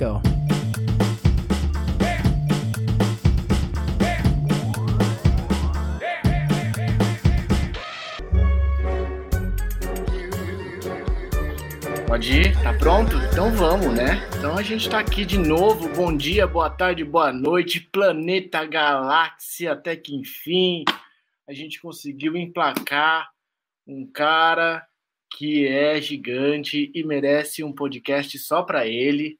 go. Pode ir? Tá pronto? Então vamos, né? Então a gente tá aqui de novo. Bom dia, boa tarde, boa noite, planeta, galáxia, até que enfim a gente conseguiu emplacar um cara que é gigante e merece um podcast só para ele.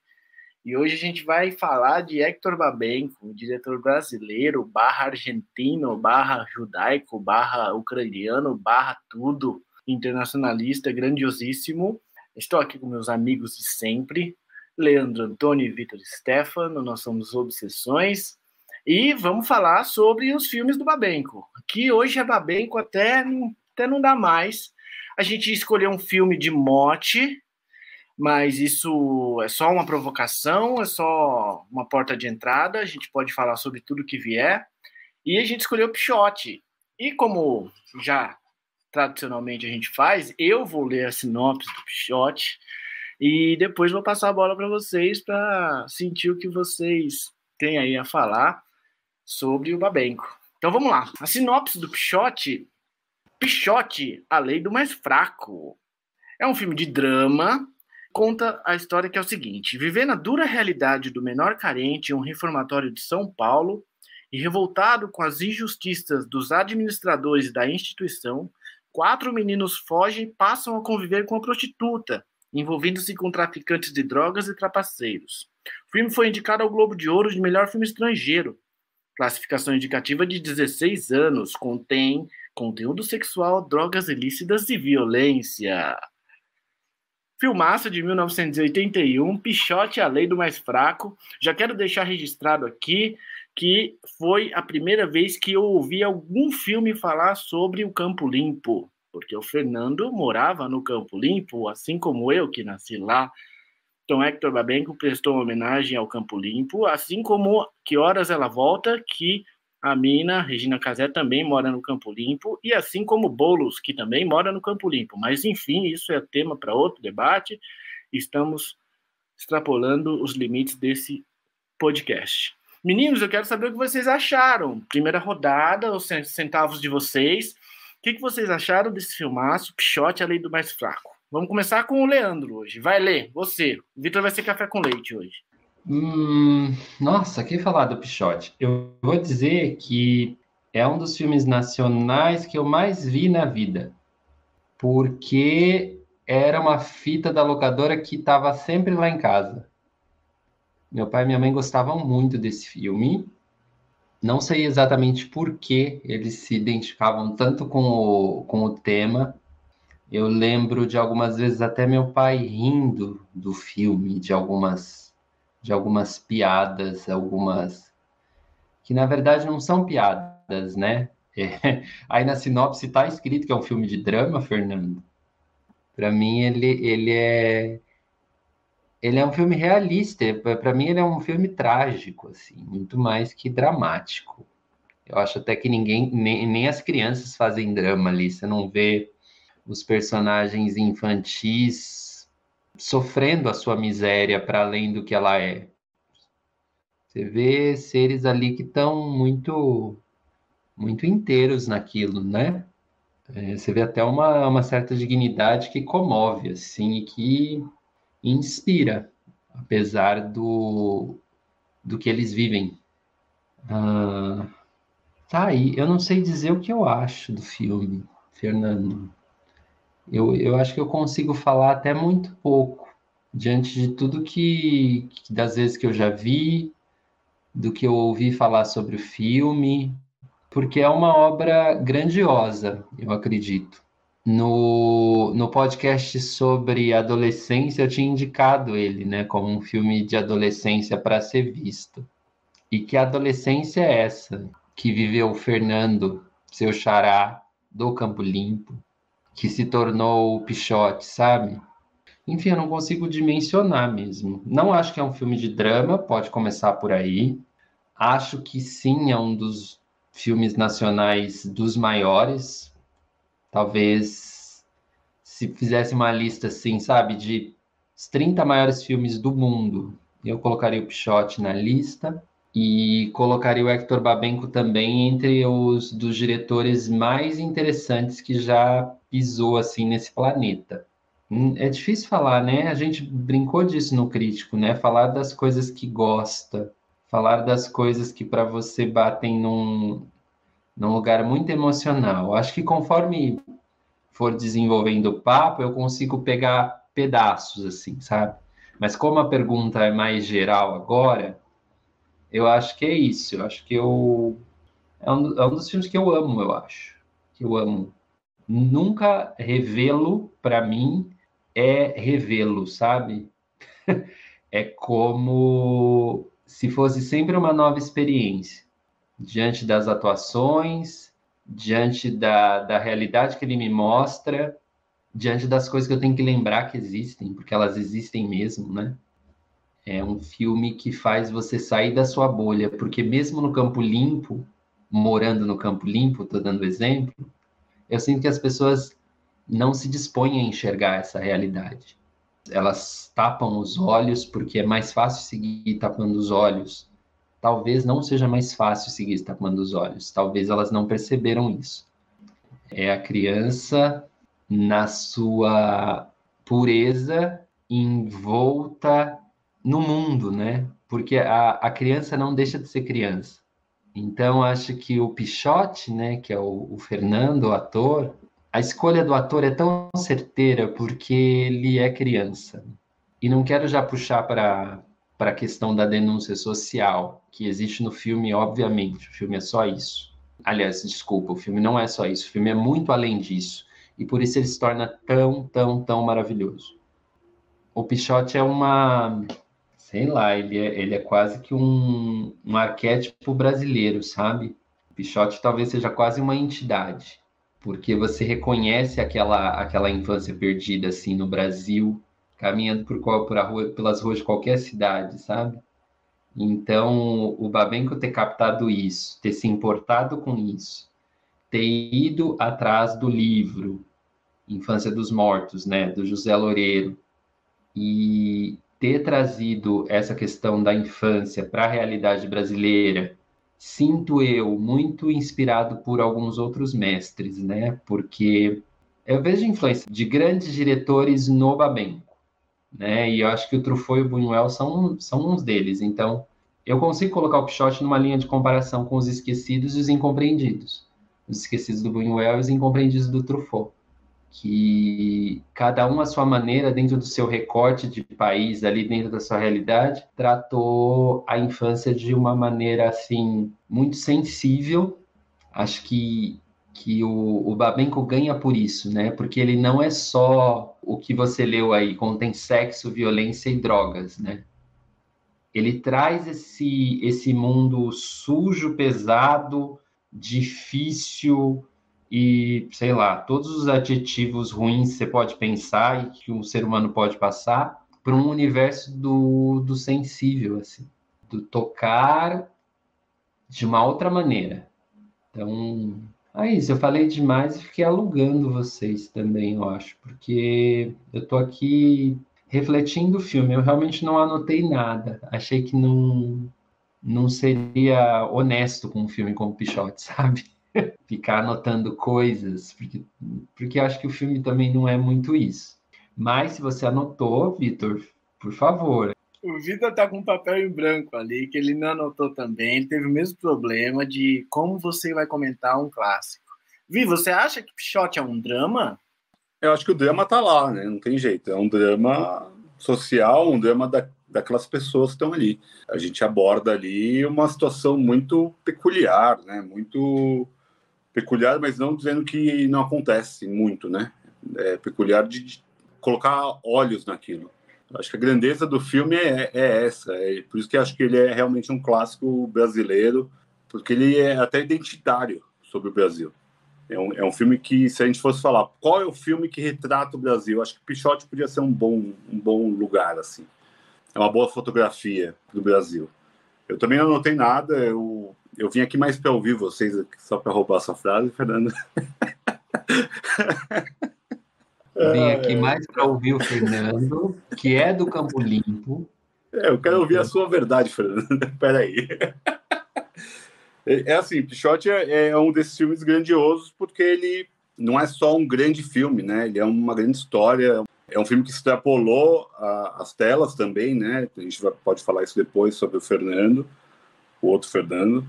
E hoje a gente vai falar de Hector Babenco, diretor brasileiro, barra argentino, barra judaico, barra ucraniano, barra tudo, internacionalista, grandiosíssimo. Estou aqui com meus amigos de sempre, Leandro Antônio e Vitor Stefano, nós somos Obsessões, e vamos falar sobre os filmes do Babenco, que hoje é Babenco até, até não dá mais. A gente escolheu um filme de mote, mas isso é só uma provocação, é só uma porta de entrada, a gente pode falar sobre tudo que vier. E a gente escolheu o Pichote. E como já tradicionalmente a gente faz, eu vou ler a sinopse do Pichote e depois vou passar a bola para vocês para sentir o que vocês têm aí a falar sobre o Babenco. Então vamos lá. A sinopse do Pichote. Pichote, a lei do mais fraco. É um filme de drama. Conta a história que é o seguinte: viver na dura realidade do menor carente em um reformatório de São Paulo e revoltado com as injustiças dos administradores da instituição, quatro meninos fogem e passam a conviver com a prostituta, envolvendo-se com traficantes de drogas e trapaceiros. O filme foi indicado ao Globo de Ouro de melhor filme estrangeiro. Classificação indicativa de 16 anos. Contém conteúdo sexual, drogas ilícitas e violência. Filmaço de 1981, Pichote, a lei do mais fraco. Já quero deixar registrado aqui que foi a primeira vez que eu ouvi algum filme falar sobre o Campo Limpo, porque o Fernando morava no Campo Limpo, assim como eu que nasci lá. Então, Hector Babenco prestou homenagem ao Campo Limpo, assim como Que Horas Ela Volta, que a mina, Regina Casé, também mora no Campo Limpo, e assim como Bolos, que também mora no Campo Limpo. Mas, enfim, isso é tema para outro debate. Estamos extrapolando os limites desse podcast. Meninos, eu quero saber o que vocês acharam. Primeira rodada, os centavos de vocês. O que, vocês acharam desse filmaço, Pichote, a lei do mais fraco? Vamos começar com o Leandro hoje. Vai ler, você. O Vitor vai ser café com leite hoje. Hum, nossa, que falar do Pichote? Eu vou dizer que é um dos filmes nacionais que eu mais vi na vida. Porque era uma fita da locadora que estava sempre lá em casa. Meu pai e minha mãe gostavam muito desse filme. Não sei exatamente por que eles se identificavam tanto com o, com o tema. Eu lembro de algumas vezes até meu pai rindo do filme, de algumas, de algumas piadas, algumas que na verdade não são piadas, né? É, aí na sinopse está escrito que é um filme de drama, Fernando. Para mim ele, ele é ele é um filme realista. Para mim, ele é um filme trágico, assim, muito mais que dramático. Eu acho até que ninguém, nem, nem as crianças fazem drama ali. Você não vê os personagens infantis sofrendo a sua miséria para além do que ela é. Você vê seres ali que estão muito, muito inteiros naquilo, né? É, você vê até uma, uma certa dignidade que comove, assim, e que inspira, apesar do, do que eles vivem. Ah, tá aí, eu não sei dizer o que eu acho do filme, Fernando. Eu, eu acho que eu consigo falar até muito pouco, diante de tudo que, que das vezes que eu já vi, do que eu ouvi falar sobre o filme, porque é uma obra grandiosa, eu acredito. No, no podcast sobre adolescência, eu tinha indicado ele, né, como um filme de adolescência para ser visto. E que adolescência é essa que viveu o Fernando, seu xará, do Campo Limpo, que se tornou o Pichote, sabe? Enfim, eu não consigo dimensionar mesmo. Não acho que é um filme de drama, pode começar por aí. Acho que sim, é um dos filmes nacionais dos maiores, Talvez se fizesse uma lista assim, sabe, de os 30 maiores filmes do mundo, Eu colocaria o Pichote na lista e colocaria o Hector Babenco também entre os dos diretores mais interessantes que já pisou assim nesse planeta. Hum, é difícil falar, né? A gente brincou disso no crítico, né? Falar das coisas que gosta, falar das coisas que para você batem num, num lugar muito emocional. Acho que conforme for desenvolvendo o papo, eu consigo pegar pedaços, assim, sabe? Mas como a pergunta é mais geral agora, eu acho que é isso. Eu acho que eu. É um, é um dos filmes que eu amo, eu acho. Que eu amo. Nunca revê-lo, para mim, é revê-lo, sabe? é como se fosse sempre uma nova experiência diante das atuações, diante da, da realidade que ele me mostra, diante das coisas que eu tenho que lembrar que existem, porque elas existem mesmo, né? É um filme que faz você sair da sua bolha, porque mesmo no Campo Limpo, morando no Campo Limpo, estou dando exemplo, eu sinto que as pessoas não se dispõem a enxergar essa realidade. Elas tapam os olhos porque é mais fácil seguir tapando os olhos talvez não seja mais fácil seguir tapando os olhos. Talvez elas não perceberam isso. É a criança na sua pureza envolta no mundo, né? Porque a, a criança não deixa de ser criança. Então, acho que o Pichote, né, que é o, o Fernando, o ator, a escolha do ator é tão certeira porque ele é criança. E não quero já puxar para para a questão da denúncia social que existe no filme, obviamente. O filme é só isso. Aliás, desculpa, o filme não é só isso. O filme é muito além disso. E por isso ele se torna tão, tão, tão maravilhoso. O Pichote é uma. Sei lá, ele é, ele é quase que um, um arquétipo brasileiro, sabe? Pichote talvez seja quase uma entidade, porque você reconhece aquela, aquela infância perdida assim no Brasil, caminhando por, por rua, pelas ruas de qualquer cidade, sabe? Então, o Babenco ter captado isso, ter se importado com isso, ter ido atrás do livro Infância dos Mortos, né, do José Loureiro, e ter trazido essa questão da infância para a realidade brasileira, sinto eu muito inspirado por alguns outros mestres, né? Porque eu vejo influência de grandes diretores no Babenco né? E eu acho que o Truffaut e o Buñuel são, são uns deles. Então, eu consigo colocar o Pichote numa linha de comparação com os esquecidos e os incompreendidos. Os esquecidos do Buñuel e os incompreendidos do Truffaut. Que cada um, à sua maneira, dentro do seu recorte de país, ali dentro da sua realidade, tratou a infância de uma maneira, assim, muito sensível. Acho que que o, o Babenco ganha por isso, né? Porque ele não é só o que você leu aí, contém sexo, violência e drogas, né? Ele traz esse, esse mundo sujo, pesado, difícil e, sei lá, todos os adjetivos ruins que você pode pensar e que um ser humano pode passar para um universo do, do sensível, assim, do tocar de uma outra maneira. Então, Aí, eu falei demais e fiquei alugando vocês também, eu acho, porque eu tô aqui refletindo o filme. Eu realmente não anotei nada. Achei que não, não seria honesto com um filme como Pichote, sabe? Ficar anotando coisas, porque, porque acho que o filme também não é muito isso. Mas se você anotou, Vitor, por favor, o Vitor tá com um papel em branco ali, que ele não anotou também. Ele teve o mesmo problema de como você vai comentar um clássico. Vi, você acha que Pichote é um drama? Eu acho que o drama tá lá, né? Não tem jeito. É um drama social, um drama da, daquelas pessoas que estão ali. A gente aborda ali uma situação muito peculiar, né? Muito peculiar, mas não dizendo que não acontece muito, né? É peculiar de, colocar olhos naquilo. Acho que a grandeza do filme é, é essa. É por isso que acho que ele é realmente um clássico brasileiro, porque ele é até identitário sobre o Brasil. É um, é um filme que, se a gente fosse falar qual é o filme que retrata o Brasil, acho que Pichote podia ser um bom, um bom lugar, assim. É uma boa fotografia do Brasil. Eu também não anotei nada, eu, eu vim aqui mais para ouvir vocês, só para roubar essa frase, Fernando. Vim aqui mais para ouvir o Fernando, que é do Campo Limpo, É, eu quero ouvir a sua verdade, Fernando. Peraí. É, é assim, Pichote é, é um desses filmes grandiosos porque ele não é só um grande filme, né? Ele é uma grande história. É um filme que extrapolou a, as telas também, né? A gente vai, pode falar isso depois sobre o Fernando, o outro Fernando,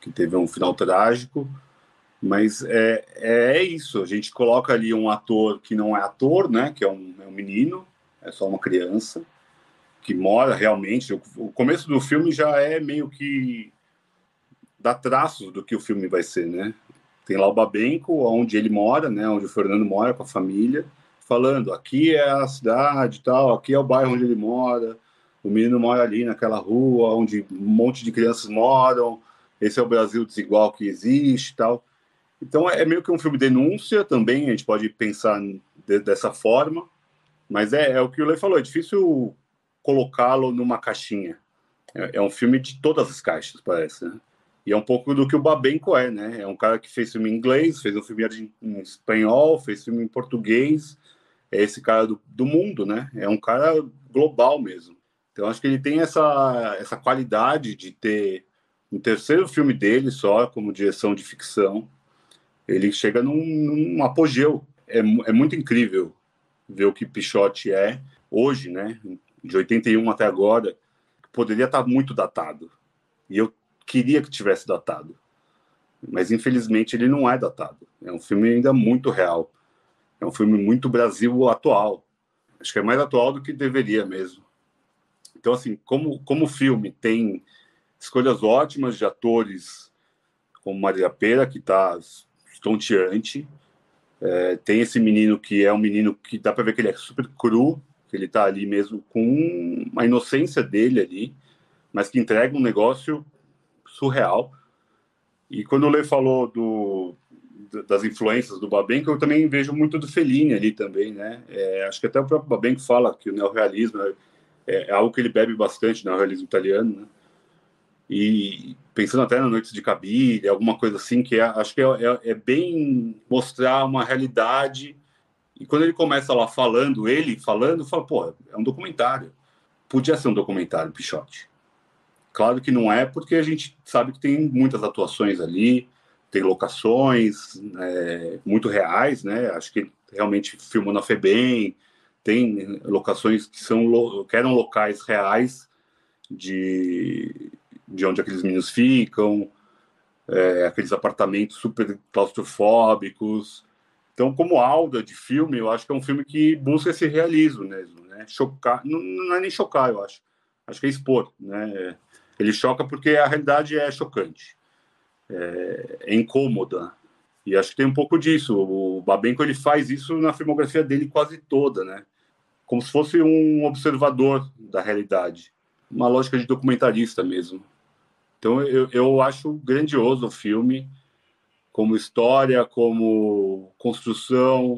que teve um final trágico. Mas é, é isso, a gente coloca ali um ator que não é ator, né? Que é um, é um menino, é só uma criança, que mora realmente. O, o começo do filme já é meio que dá traços do que o filme vai ser, né? Tem lá o Babenco, onde ele mora, né? Onde o Fernando mora com a família, falando: aqui é a cidade, tal, aqui é o bairro onde ele mora. O menino mora ali naquela rua onde um monte de crianças moram. Esse é o Brasil desigual que existe, tal. Então é meio que um filme denúncia também. A gente pode pensar de, dessa forma, mas é, é, o que o Lei falou. É difícil colocá-lo numa caixinha. É, é um filme de todas as caixas, parece. Né? E é um pouco do que o Babenco é, né? É um cara que fez filme em inglês, fez um filme em espanhol, fez filme em português. É esse cara do, do mundo, né? É um cara global mesmo. Então acho que ele tem essa, essa qualidade de ter um terceiro filme dele só como direção de ficção. Ele chega num, num apogeu. É, é muito incrível ver o que Pichote é hoje, né? De 81 até agora, poderia estar muito datado. E eu queria que tivesse datado. Mas infelizmente ele não é datado. É um filme ainda muito real. É um filme muito Brasil atual. Acho que é mais atual do que deveria mesmo. Então, assim, como, como o filme tem escolhas ótimas de atores, como Maria Pera, que está estonteante, é, tem esse menino que é um menino que dá para ver que ele é super cru, que ele está ali mesmo com a inocência dele ali, mas que entrega um negócio surreal. E quando o Lê falou do, das influências do Babenco, eu também vejo muito do Fellini ali também, né? É, acho que até o próprio Babenco fala que o neorrealismo é, é algo que ele bebe bastante, no neorrealismo italiano, né? E pensando até na Noites de Cabide, alguma coisa assim, que é, acho que é, é, é, bem mostrar uma realidade. E quando ele começa lá falando, ele falando, fala, pô, é um documentário. Podia ser um documentário, Pichote. Claro que não é, porque a gente sabe que tem muitas atuações ali, tem locações é, muito reais, né? Acho que realmente filmou na FEBEM, tem locações que são que eram locais reais de, de onde aqueles meninos ficam, é, aqueles apartamentos super claustrofóbicos. Então, como aula de filme, eu acho que é um filme que busca esse realismo mesmo, né? Chocar, não, não é nem chocar, eu acho. Acho que é expor, né? Ele choca porque a realidade é chocante, é, é incômoda. E acho que tem um pouco disso. O Babenco ele faz isso na filmografia dele quase toda, né? Como se fosse um observador da realidade, uma lógica de documentarista mesmo. Então eu, eu acho grandioso o filme, como história, como construção,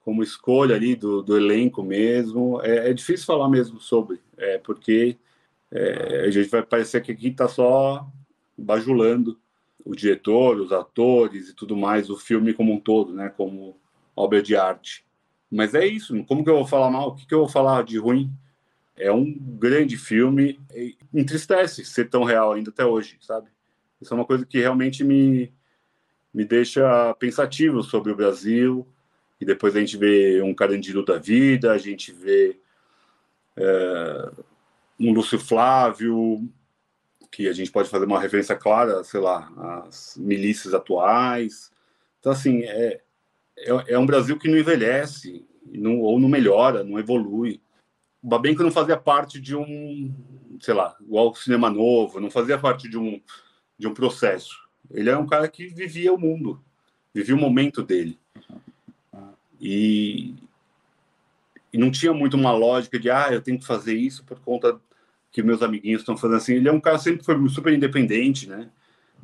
como escolha ali do, do elenco mesmo. É, é, difícil falar mesmo sobre, é, porque é, a gente vai parecer que aqui está só bajulando o diretor, os atores e tudo mais, o filme como um todo, né, como obra de arte. Mas é isso, como que eu vou falar mal? O que, que eu vou falar de ruim? É um grande filme, entristece ser tão real ainda até hoje, sabe? Isso é uma coisa que realmente me, me deixa pensativo sobre o Brasil, e depois a gente vê um Carandiru da vida, a gente vê é, um Lúcio Flávio, que a gente pode fazer uma referência clara, sei lá, às milícias atuais. Então, assim, é, é, é um Brasil que não envelhece, não, ou não melhora, não evolui. O Babenco não fazia parte de um, sei lá, igual cinema novo, não fazia parte de um, de um processo. Ele era um cara que vivia o mundo, vivia o momento dele. E, e não tinha muito uma lógica de, ah, eu tenho que fazer isso por conta que meus amiguinhos estão fazendo assim. Ele é um cara sempre foi super independente, né?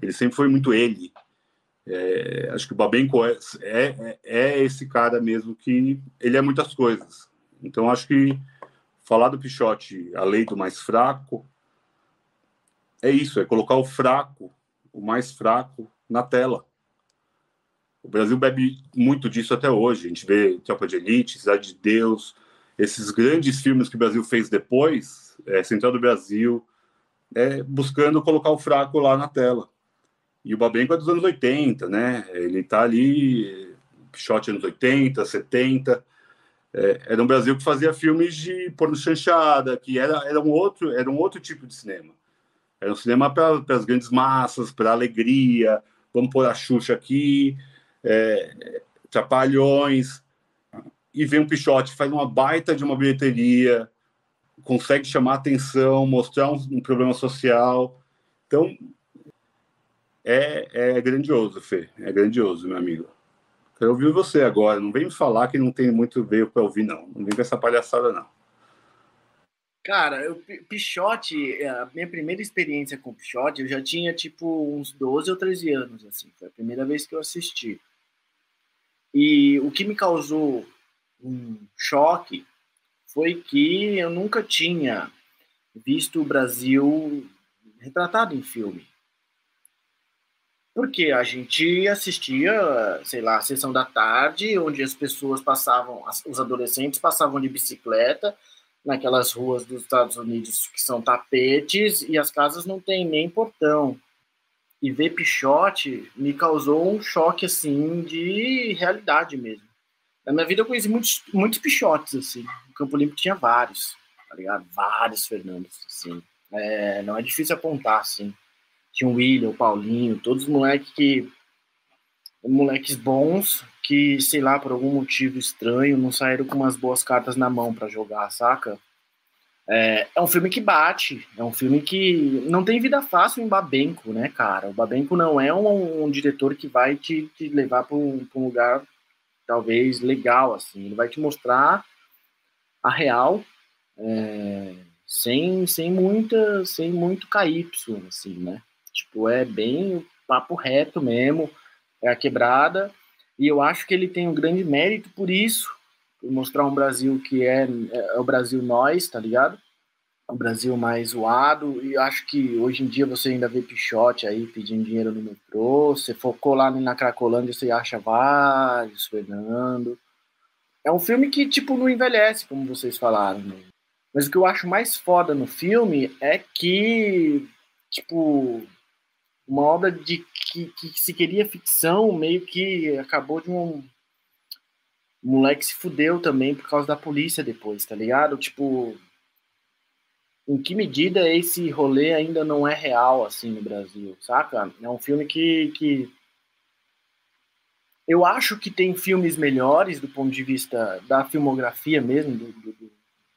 Ele sempre foi muito ele. É, acho que o Babenco é, é, é, esse cara mesmo que ele é muitas coisas. Então acho que falar do Pichote, a lei do mais fraco, é isso, é colocar o fraco, o mais fraco, na tela. O Brasil bebe muito disso até hoje. A gente vê Tropa de Elite, Cidade de Deus, esses grandes filmes que o Brasil fez depois, é, Central do Brasil, é, buscando colocar o fraco lá na tela. E o Babenco é dos anos 80, né? Ele está ali, Pichote anos 80, 70. É, era um Brasil que fazia filmes de porno chanchada, que era, era, um outro, era um outro tipo de cinema. Era um cinema para as grandes massas, para alegria, vamos pôr a Xuxa aqui, é, Trapalhões, e vem um Pichote, faz uma baita de uma bilheteria, consegue chamar atenção, mostrar um, um problema social. Então, é, é grandioso, Fê. É grandioso, meu amigo. Quero ouvir você agora. Não vem me falar que não tem muito veio para ouvir, não. Não vem com essa palhaçada, não. Cara, eu, Pichote, é, a minha primeira experiência com Pichote, eu já tinha tipo uns 12 ou 13 anos, assim. Foi a primeira vez que eu assisti. E o que me causou um choque foi que eu nunca tinha visto o Brasil retratado em filme. Porque a gente assistia, sei lá, a sessão da tarde, onde as pessoas passavam, os adolescentes passavam de bicicleta naquelas ruas dos Estados Unidos que são tapetes e as casas não têm nem portão. E ver Pichote me causou um choque, assim, de realidade mesmo. Na minha vida eu conheci muitos, muitos Pichotes, assim. O Campo Limpo tinha vários, tá ligado? Vários Fernandes, assim. É, não é difícil apontar, assim tinha o William, o Paulinho, todos os moleques que. moleques bons que, sei lá, por algum motivo estranho, não saíram com umas boas cartas na mão para jogar, saca? É, é, um filme que bate, é um filme que não tem vida fácil em Babenco, né, cara? O Babenco não é um, um diretor que vai te, te levar para um, um, lugar talvez legal, assim. Ele vai te mostrar a real, é, sem, sem, muita, sem muito KY, assim, né? Tipo, é bem papo reto mesmo, é a quebrada. E eu acho que ele tem um grande mérito por isso, por mostrar um Brasil que é, é, o Brasil nós, tá ligado? Um Brasil mais zoado. E acho que hoje em dia você ainda vê Pichote aí pedindo dinheiro no metrô. Você focou lá na Cracolândia, você acha vários, Fernando. É um filme que, tipo, não envelhece, como vocês falaram. Né? Mas o que eu acho mais foda no filme é que, tipo, uma obra de que, que se queria ficção, meio que acabou de um o moleque se fudeu também por causa da polícia depois, tá ligado? Tipo, em que medida esse rolê ainda não é real, assim, no Brasil, saca? É um filme que, que... Eu acho que tem filmes melhores do ponto de vista da filmografia mesmo, do, do,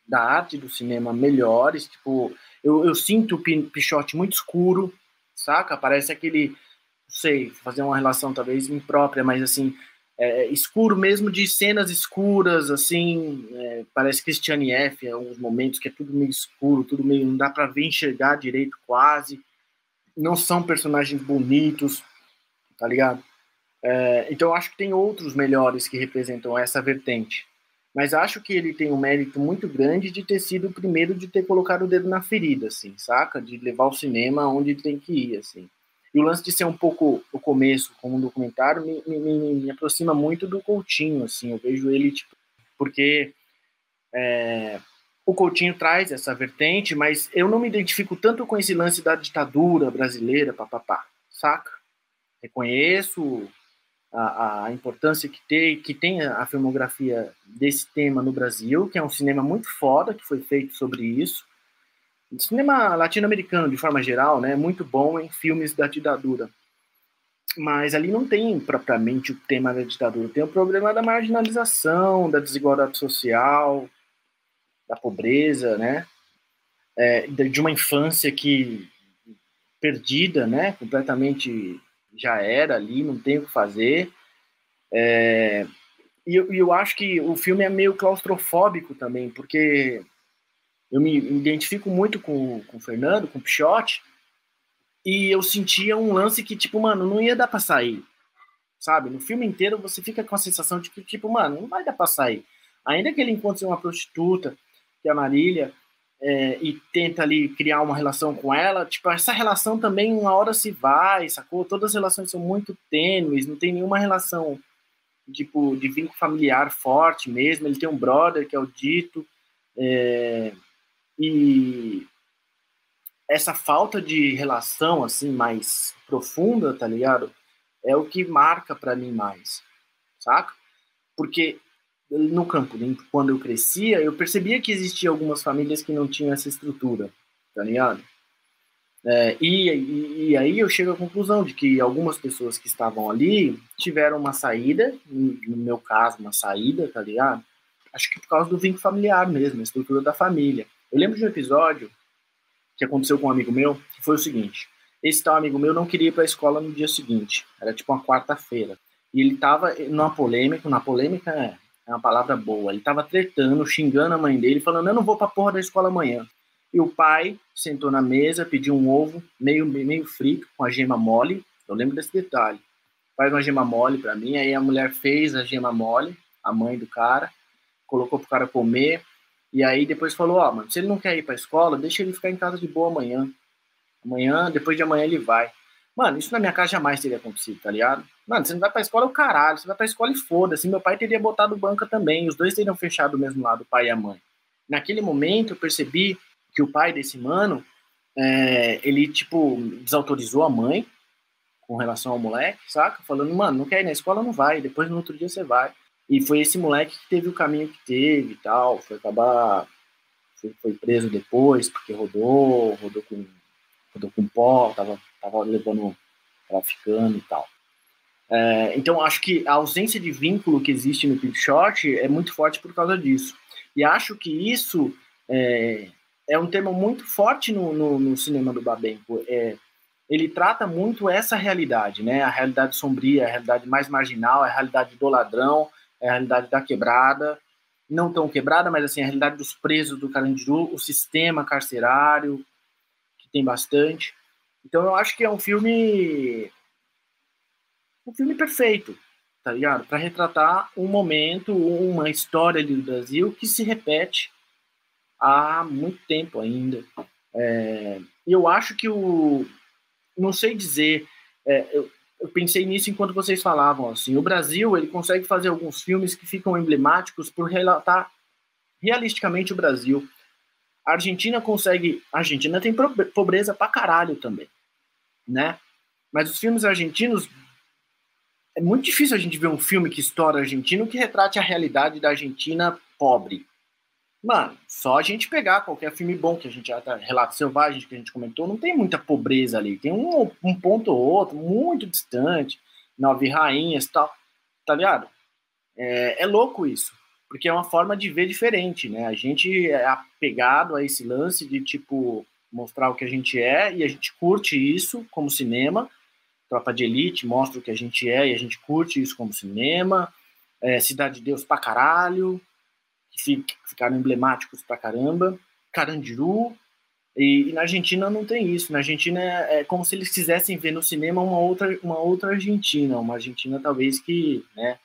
da arte do cinema melhores, tipo... Eu, eu sinto o Pichote muito escuro, saca? Parece aquele, não sei, fazer uma relação talvez imprópria, mas assim, é, é, escuro mesmo de cenas escuras, assim, é, parece Christiane F. em alguns momentos que é tudo meio escuro, tudo meio, não dá para ver enxergar direito quase, não são personagens bonitos, tá ligado? É, então eu acho que tem outros melhores que representam essa vertente. Mas acho que ele tem um mérito muito grande de ter sido o primeiro de ter colocado o dedo na ferida, assim, saca? De levar o cinema onde tem que ir, assim. E o lance de ser um pouco o começo, como um documentário, me, me, me aproxima muito do Coutinho, assim. Eu vejo ele, tipo, porque é, o Coutinho traz essa vertente, mas eu não me identifico tanto com esse lance da ditadura brasileira, papapá, saca? Reconheço a, a importância que tem, que tem a filmografia desse tema no Brasil, que é um cinema muito foda que foi feito sobre isso. O cinema latino-americano, de forma geral, né, é muito bom em filmes da ditadura. Mas ali não tem propriamente o tema da ditadura, tem o problema da marginalização, da desigualdade social, da pobreza, né? É, de uma infância que perdida, né? Completamente já era ali, não tem o que fazer. É, e eu, eu, acho que o filme é meio claustrofóbico também, porque eu me identifico muito com, com o Fernando, com o Pichote, e eu sentia um lance que, tipo, mano, não ia dar pra sair, sabe? No filme inteiro você fica com a sensação de que, tipo, mano, não vai dar pra sair. Ainda que ele encontre uma prostituta, que é a Marília, é, e tenta ali criar uma relação com ela, tipo, essa relação também uma hora se vai, sacou? Todas as relações são muito tênues, não tem nenhuma relação, tipo, de vínculo familiar forte mesmo. Ele tem um brother, que é o Dito, É, e essa falta de relação assim mais profunda, tá ligado? É o que marca para mim mais, saca? Porque no Campo Limpo, quando eu crescia, eu percebia que existia algumas famílias que não tinham essa estrutura, tá ligado? É, e, e, e, aí eu chego à conclusão de que algumas pessoas que estavam ali tiveram uma saída, no meu caso, uma saída, tá ligado? Acho que por causa do vínculo familiar mesmo, a estrutura da família. Eu lembro de um episódio que aconteceu com um amigo meu, que foi o seguinte: esse tal amigo meu não queria ir para a escola no dia seguinte, era tipo uma quarta-feira. E ele estava numa polêmica, na polêmica é, uma palavra boa, ele estava tretando, xingando a mãe dele, falando: Eu não vou para a porra da escola amanhã. E o pai sentou na mesa, pediu um ovo meio, meio frito, com a gema mole. Eu lembro desse detalhe. Faz uma gema mole para mim. Aí a mulher fez a gema mole, a mãe do cara, colocou pro cara comer. E aí depois falou: Ó, oh, mano, se ele não quer ir pra escola, deixa ele ficar em casa de boa amanhã. Amanhã, depois de amanhã ele vai. Mano, isso na minha casa jamais teria acontecido, tá ligado? Mano, você não vai pra escola, o caralho. Você vai pra escola e foda-se. Meu pai teria botado banca também. Os dois teriam fechado do mesmo lado, o pai e a mãe. Naquele momento, eu percebi que o pai desse mano, é, ele, tipo, desautorizou a mãe com relação ao moleque, saca? Falando, mano, não quer ir na escola, não vai, depois no outro dia você vai. E foi esse moleque que teve o caminho que teve e tal, foi acabar, foi preso depois, porque rodou, rodou com, rodou com pó, tava, levando, traficando e tal. É, então, acho que a ausência de vínculo que existe no Shot é muito forte por causa disso. E acho que isso é, é um tema muito forte no, no, no cinema do Babenco. É, ele trata muito essa realidade, né? A realidade sombria, a realidade mais marginal, a realidade do ladrão, a realidade da quebrada, não tão quebrada, mas assim a realidade dos presos do Carandiru, o sistema carcerário que tem bastante. Então eu acho que é um filme um filme perfeito, tá ligado? Para retratar um momento, uma história do Brasil que se repete há muito tempo ainda. É, eu acho que o. Não sei dizer. É, eu, eu, pensei nisso enquanto vocês falavam. Assim, o Brasil ele consegue fazer alguns filmes que ficam emblemáticos por relatar realisticamente o Brasil. A Argentina consegue. A Argentina tem pobreza pra caralho também. Né? Mas os filmes argentinos. É muito difícil a gente ver um filme que estoura argentino que retrate a realidade da Argentina pobre Mano, só a gente pegar qualquer filme bom que a gente já tá, Relato Selvagem que a gente comentou, não tem muita pobreza ali. Tem um, um ponto ou outro, muito distante, Nove Rainhas e tal, tá ligado? É, é louco isso, porque é uma forma de ver diferente, né? A gente é apegado a esse lance de, tipo, mostrar o que a gente é e a gente curte isso como cinema. Tropa de Elite mostra o que a gente é e a gente curte isso como cinema. É, Cidade de Deus pra caralho que ficaram emblemáticos pra caramba, Carandiru, e, e, na Argentina não tem isso. Na Argentina é, é, como se eles quisessem ver no cinema uma outra, uma outra Argentina, uma Argentina talvez que, né,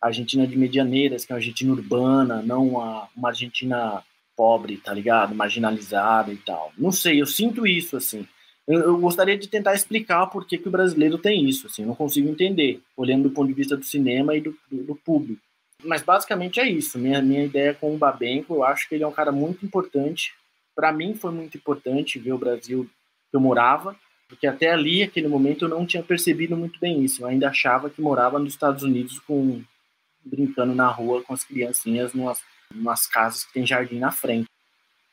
a Argentina de medianeiras, que é uma Argentina urbana, não uma, uma Argentina pobre, tá ligado? Marginalizada e tal. Não sei, eu sinto isso, assim. Eu, gostaria de tentar explicar por que, que o brasileiro tem isso, assim, não consigo entender, olhando do ponto de vista do cinema e do, do, do público. Mas basicamente é isso. Minha, minha ideia com o Babenco, eu acho que ele é um cara muito importante. Para mim foi muito importante ver o Brasil que eu morava, porque até ali, aquele momento, eu não tinha percebido muito bem isso. Eu ainda achava que morava nos Estados Unidos com brincando na rua com as criancinhas numas casas que tem jardim na frente.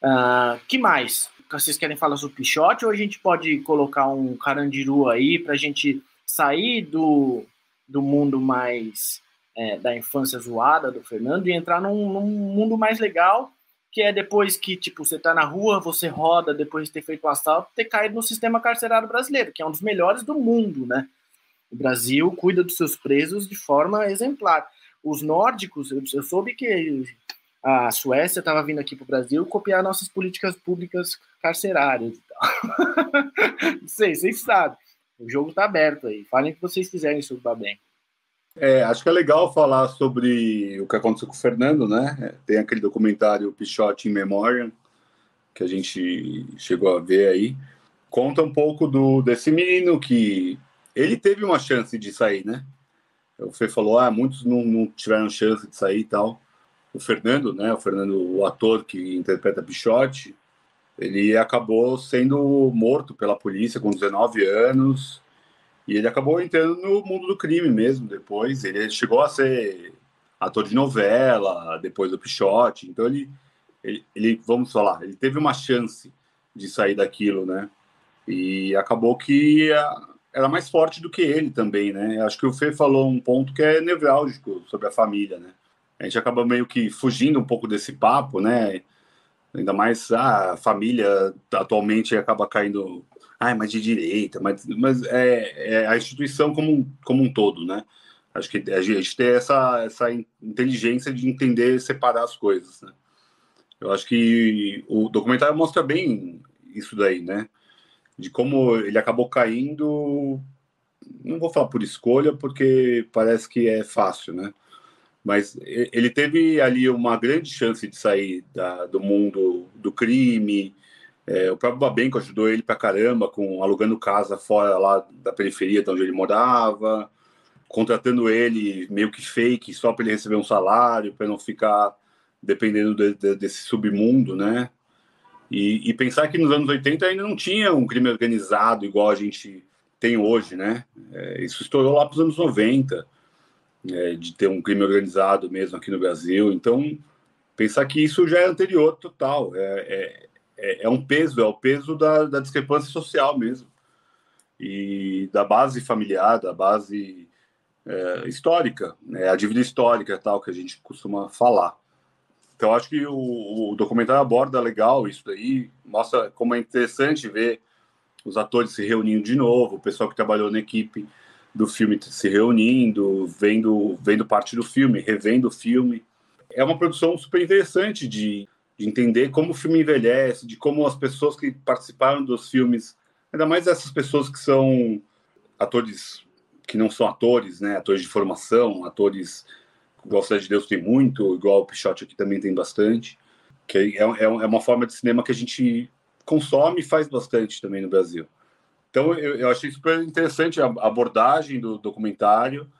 Uh, que mais? Vocês querem falar sobre Pichote ou a gente pode colocar um carandiru aí para a gente sair do, do mundo mais é, da infância zoada do Fernando e entrar num, num, mundo mais legal, que é depois que, tipo, você tá na rua, você roda depois de ter feito o assalto, ter caído no sistema carcerário brasileiro, que é um dos melhores do mundo, né? O Brasil cuida dos seus presos de forma exemplar. Os nórdicos, eu, eu soube que a Suécia estava vindo aqui para o Brasil copiar nossas políticas públicas carcerárias e tal. Não sei, vocês sabem. O jogo está aberto aí. Falem o que vocês quiserem sobre o Babem. É, acho que é legal falar sobre o que aconteceu com o Fernando, né? Tem aquele documentário Pichote em Memória, que a gente chegou a ver aí. Conta um pouco do desse menino que ele teve uma chance de sair, né? O Fê falou, ah, muitos não, não tiveram chance de sair e tal. O Fernando, né? O Fernando, o ator que interpreta Pichote, ele acabou sendo morto pela polícia com 19 anos e ele acabou entrando no mundo do crime mesmo depois. Ele chegou a ser ator de novela depois do Pichote, então ele, ele, ele vamos falar, ele teve uma chance de sair daquilo, né? E acabou que era mais forte do que ele também, né? Acho que o Fê falou um ponto que é nevrálgico sobre a família, né? A gente acaba meio que fugindo um pouco desse papo, né? Ainda mais ah, a família atualmente acaba caindo, ah, mas de direita, mas, mas é, é, a instituição como um, como um todo, né? Acho que a gente tem essa, essa inteligência de entender separar as coisas, né? Eu acho que o documentário mostra bem isso daí, né? De como ele acabou caindo, não vou falar por escolha, porque parece que é fácil, né? Mas ele teve ali uma grande chance de sair da, do mundo do crime. É, o próprio Babenco ajudou ele para caramba, com alugando casa fora lá da periferia de onde ele morava, contratando ele meio que fake só para ele receber um salário, para não ficar dependendo de, de, desse submundo, né? E, e, pensar que nos anos 80 ainda não tinha um crime organizado igual a gente tem hoje, né? É, isso estourou lá para os anos 90 é, de ter um crime organizado mesmo aqui no Brasil. Então, pensar que isso já é anterior total. É, é, é um peso, é o peso da, da, discrepância social mesmo. E da base familiar, da base é, histórica, né, a dívida histórica tal, que a gente costuma falar. Então, acho que o, o documentário aborda legal isso daí, mostra como é interessante ver os atores se reunindo de novo, o pessoal que trabalhou na equipe do filme se reunindo, vendo, vendo parte do filme, revendo o filme. É uma produção super interessante de, de entender como o filme envelhece, de como as pessoas que participaram dos filmes, ainda mais essas pessoas que são atores que não são atores, né? Atores de formação, atores igual Cidade de Deus tem muito, igual o Pichote aqui também tem bastante. Que é, é, é uma forma de cinema que a gente consome e faz bastante também no Brasil. Então, eu, eu achei super interessante a abordagem do documentário,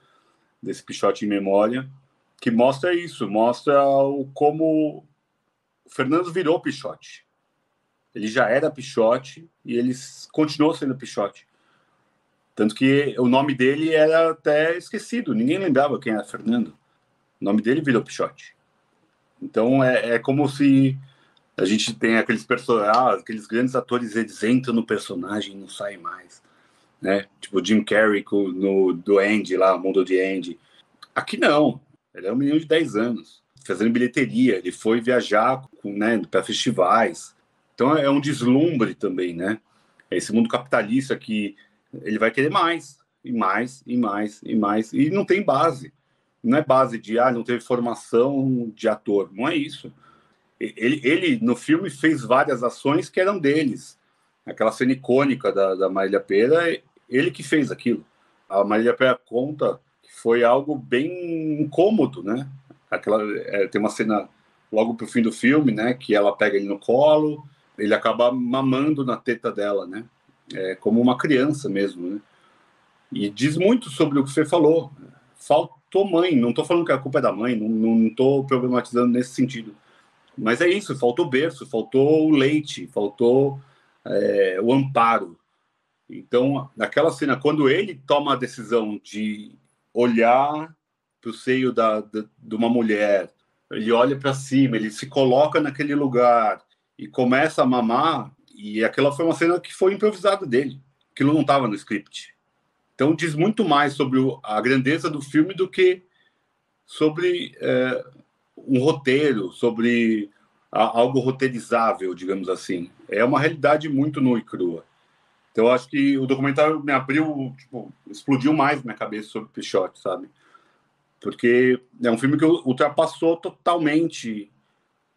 desse Pichote em Memória, que mostra isso, mostra o, como o Fernando virou Pichote. Ele já era Pichote e ele continuou sendo Pichote. Tanto que o nome dele era até esquecido, ninguém lembrava quem era Fernando. O nome dele virou Pichote. Então é, é como se a gente tem aqueles personagens, ah, aqueles grandes atores, eles entram no personagem e não saem mais, né? Tipo Jim Carrey no do Andy lá, Mundo de Andy. Aqui não. Ele é um menino de 10 anos, fazendo bilheteria, ele foi viajar, né, para festivais. Então é um deslumbre também, né? É esse mundo capitalista que ele vai querer mais, e mais, e mais, e mais, e não tem base. Não é base de, ah, não teve formação de ator. Não é isso ele, ele, no filme, fez várias ações que eram deles. Aquela cena icônica da, da Marília Pera, ele que fez aquilo. A Marília Pera conta que foi algo bem incômodo, né? Aquela, é, tem uma cena logo pro fim do filme, né? Que ela pega ele no colo, ele acaba mamando na teta dela, né? É, como uma criança mesmo, né? E diz muito sobre o que você falou. Faltou mãe, não estou falando que a culpa é da mãe, não estou problematizando nesse sentido mas é isso, faltou berço, faltou o leite, faltou é, o amparo. Então, naquela cena, quando ele toma a decisão de olhar para o seio da, da, de uma mulher, ele olha para cima, ele se coloca naquele lugar e começa a mamar, e aquela foi uma cena que foi improvisada dele, aquilo não estava no script. Então, diz muito mais sobre a grandeza do filme do que sobre é, um roteiro, sobre algo roteirizável, digamos assim. É uma realidade muito nua e crua. Então, eu acho que o documentário me abriu, tipo, explodiu mais minha cabeça sobre Pichote, sabe? Porque é um filme que ultrapassou totalmente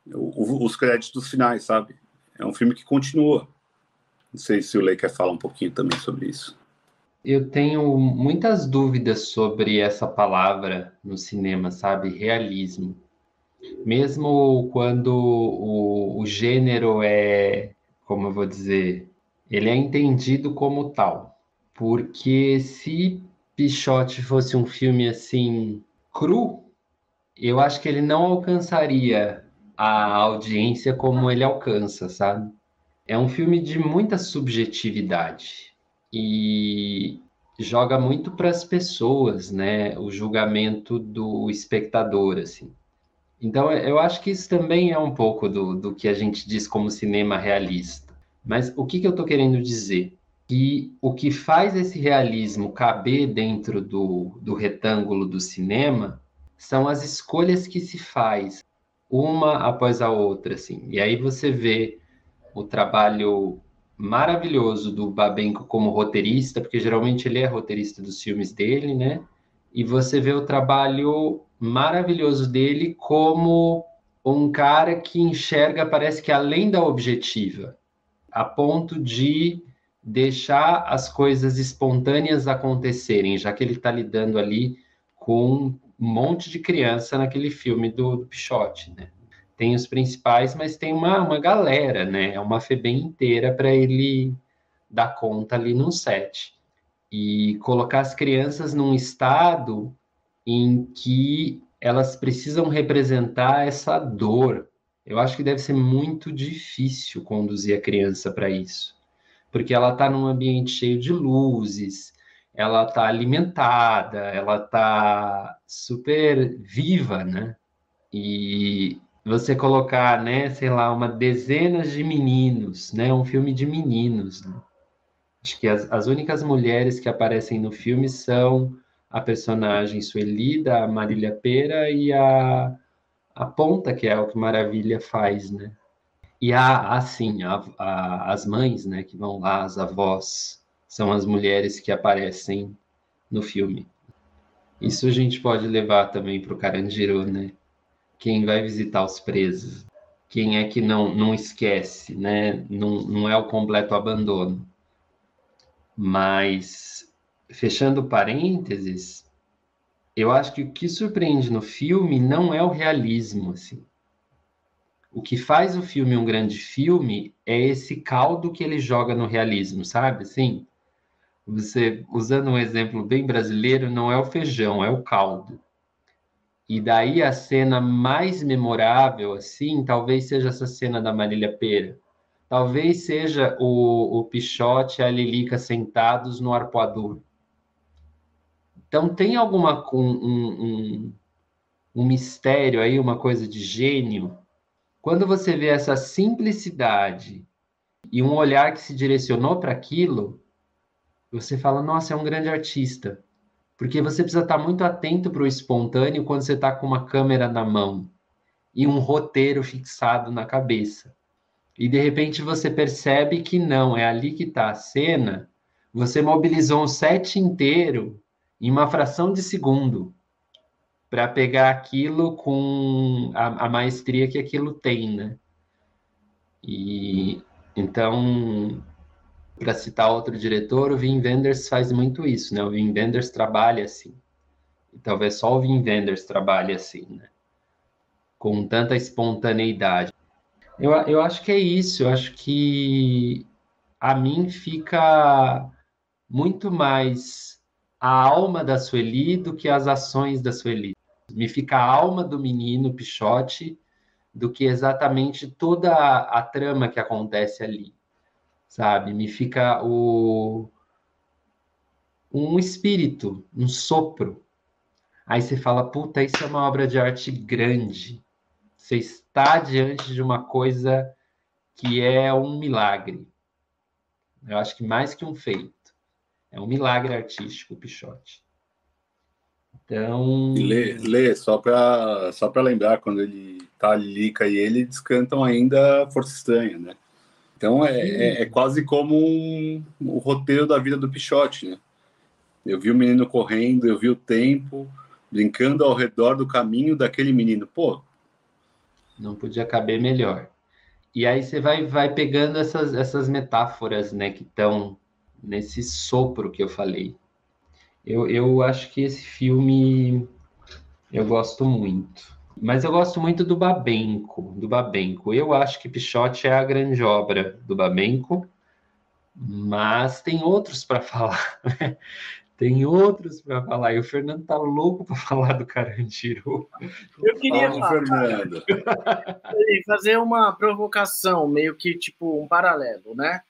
os créditos finais, sabe? É um filme que continua. Não sei se o Lei quer falar um pouquinho também sobre isso. Eu tenho muitas dúvidas sobre essa palavra no cinema, sabe? Realismo mesmo quando o, o gênero é, como eu vou dizer, ele é entendido como tal. Porque se Pichote fosse um filme assim cru, eu acho que ele não alcançaria a audiência como ele alcança, sabe? É um filme de muita subjetividade e joga muito para as pessoas, né? O julgamento do espectador, assim. Então, eu acho que isso também é um pouco do, do que a gente diz como cinema realista. Mas o que, que eu estou querendo dizer? Que o que faz esse realismo caber dentro do, do retângulo do cinema são as escolhas que se faz, uma após a outra, assim. E aí você vê o trabalho maravilhoso do Babenco como roteirista, porque geralmente ele é roteirista dos filmes dele, né? E você vê o trabalho maravilhoso dele como um cara que enxerga, parece que além da objetiva, a ponto de deixar as coisas espontâneas acontecerem, já que ele está lidando ali com um monte de criança naquele filme do, do Pichote, né? tem os principais, mas tem uma, uma galera, né? É uma FEBEM inteira para ele dar conta ali no set. E colocar as crianças num estado em que elas precisam representar essa dor. Eu acho que deve ser muito difícil conduzir a criança para isso, porque ela está num ambiente cheio de luzes, ela está alimentada, ela está super viva, né? E você colocar, né, sei lá, uma dezenas de meninos, né, um filme de meninos. Né? Acho que as, as únicas mulheres que aparecem no filme são a personagem Sueli, da Marília Pera, e a, a Ponta, que é o que Maravilha faz, né? E a, assim, as mães, né, que vão lá, as avós, são as mulheres que aparecem no filme. Isso a gente pode levar também para o Carandiru, né? quem vai visitar os presos, quem é que não, não esquece, né? Não, não é o completo abandono. Mas, fechando parênteses, eu acho que o que surpreende no filme não é o realismo, assim. O que faz o filme um grande filme é esse caldo que ele joga no realismo, sabe? Assim, você usando um exemplo bem brasileiro, não é o feijão, é o caldo. E daí a cena mais memorável, assim, talvez seja essa cena da Marília Pera. Talvez seja o, o Pichote e a Lilica sentados no arpoador. Então tem alguma um, um, um mistério aí, uma coisa de gênio. Quando você vê essa simplicidade e um olhar que se direcionou para aquilo, você fala, nossa, é um grande artista. Porque você precisa estar muito atento para o espontâneo quando você está com uma câmera na mão e um roteiro fixado na cabeça. E de repente você percebe que não, é ali que está a cena. Você mobilizou um set inteiro em uma fração de segundo para pegar aquilo com a, a, maestria que aquilo tem, né? E então para citar outro diretor, o Wim Wenders faz muito isso, né? O Wim Wenders trabalha assim. E talvez só o Wim Wenders trabalhe assim, né? Com tanta espontaneidade. Eu, eu acho que é isso. Eu acho que a mim fica muito mais a alma da Sueli do que as ações da Sueli. Me fica a alma do menino Pichote do que exatamente toda a, a trama que acontece ali sabe? Me fica o um espírito, um sopro. Aí você fala, puta, isso é uma obra de arte grande. Você está diante de uma coisa que é um milagre. Eu acho que mais que um feito. É um milagre artístico, o Pichote. Então. Lê, lê só para só lembrar, quando ele tá ali e ele, descantam ainda Força Estranha, né? Então é, é, é, quase como um, o roteiro da vida do Pichote, né? Eu vi o menino correndo, eu vi o tempo, brincando ao redor do caminho daquele menino. Pô. Não podia caber melhor. E aí você vai, vai pegando essas, essas metáforas, né, que estão nesse sopro que eu falei. Eu, eu acho que esse filme eu gosto muito. Mas eu gosto muito do Babenco, do Babenco. Eu acho que Pichote é a grande obra do Babenco, mas tem outros para falar. Né? Tem outros para falar. E o Fernando tá louco para falar do Carandiru. Eu queria Fala, Fernando. fazer uma provocação, meio que tipo um paralelo, né?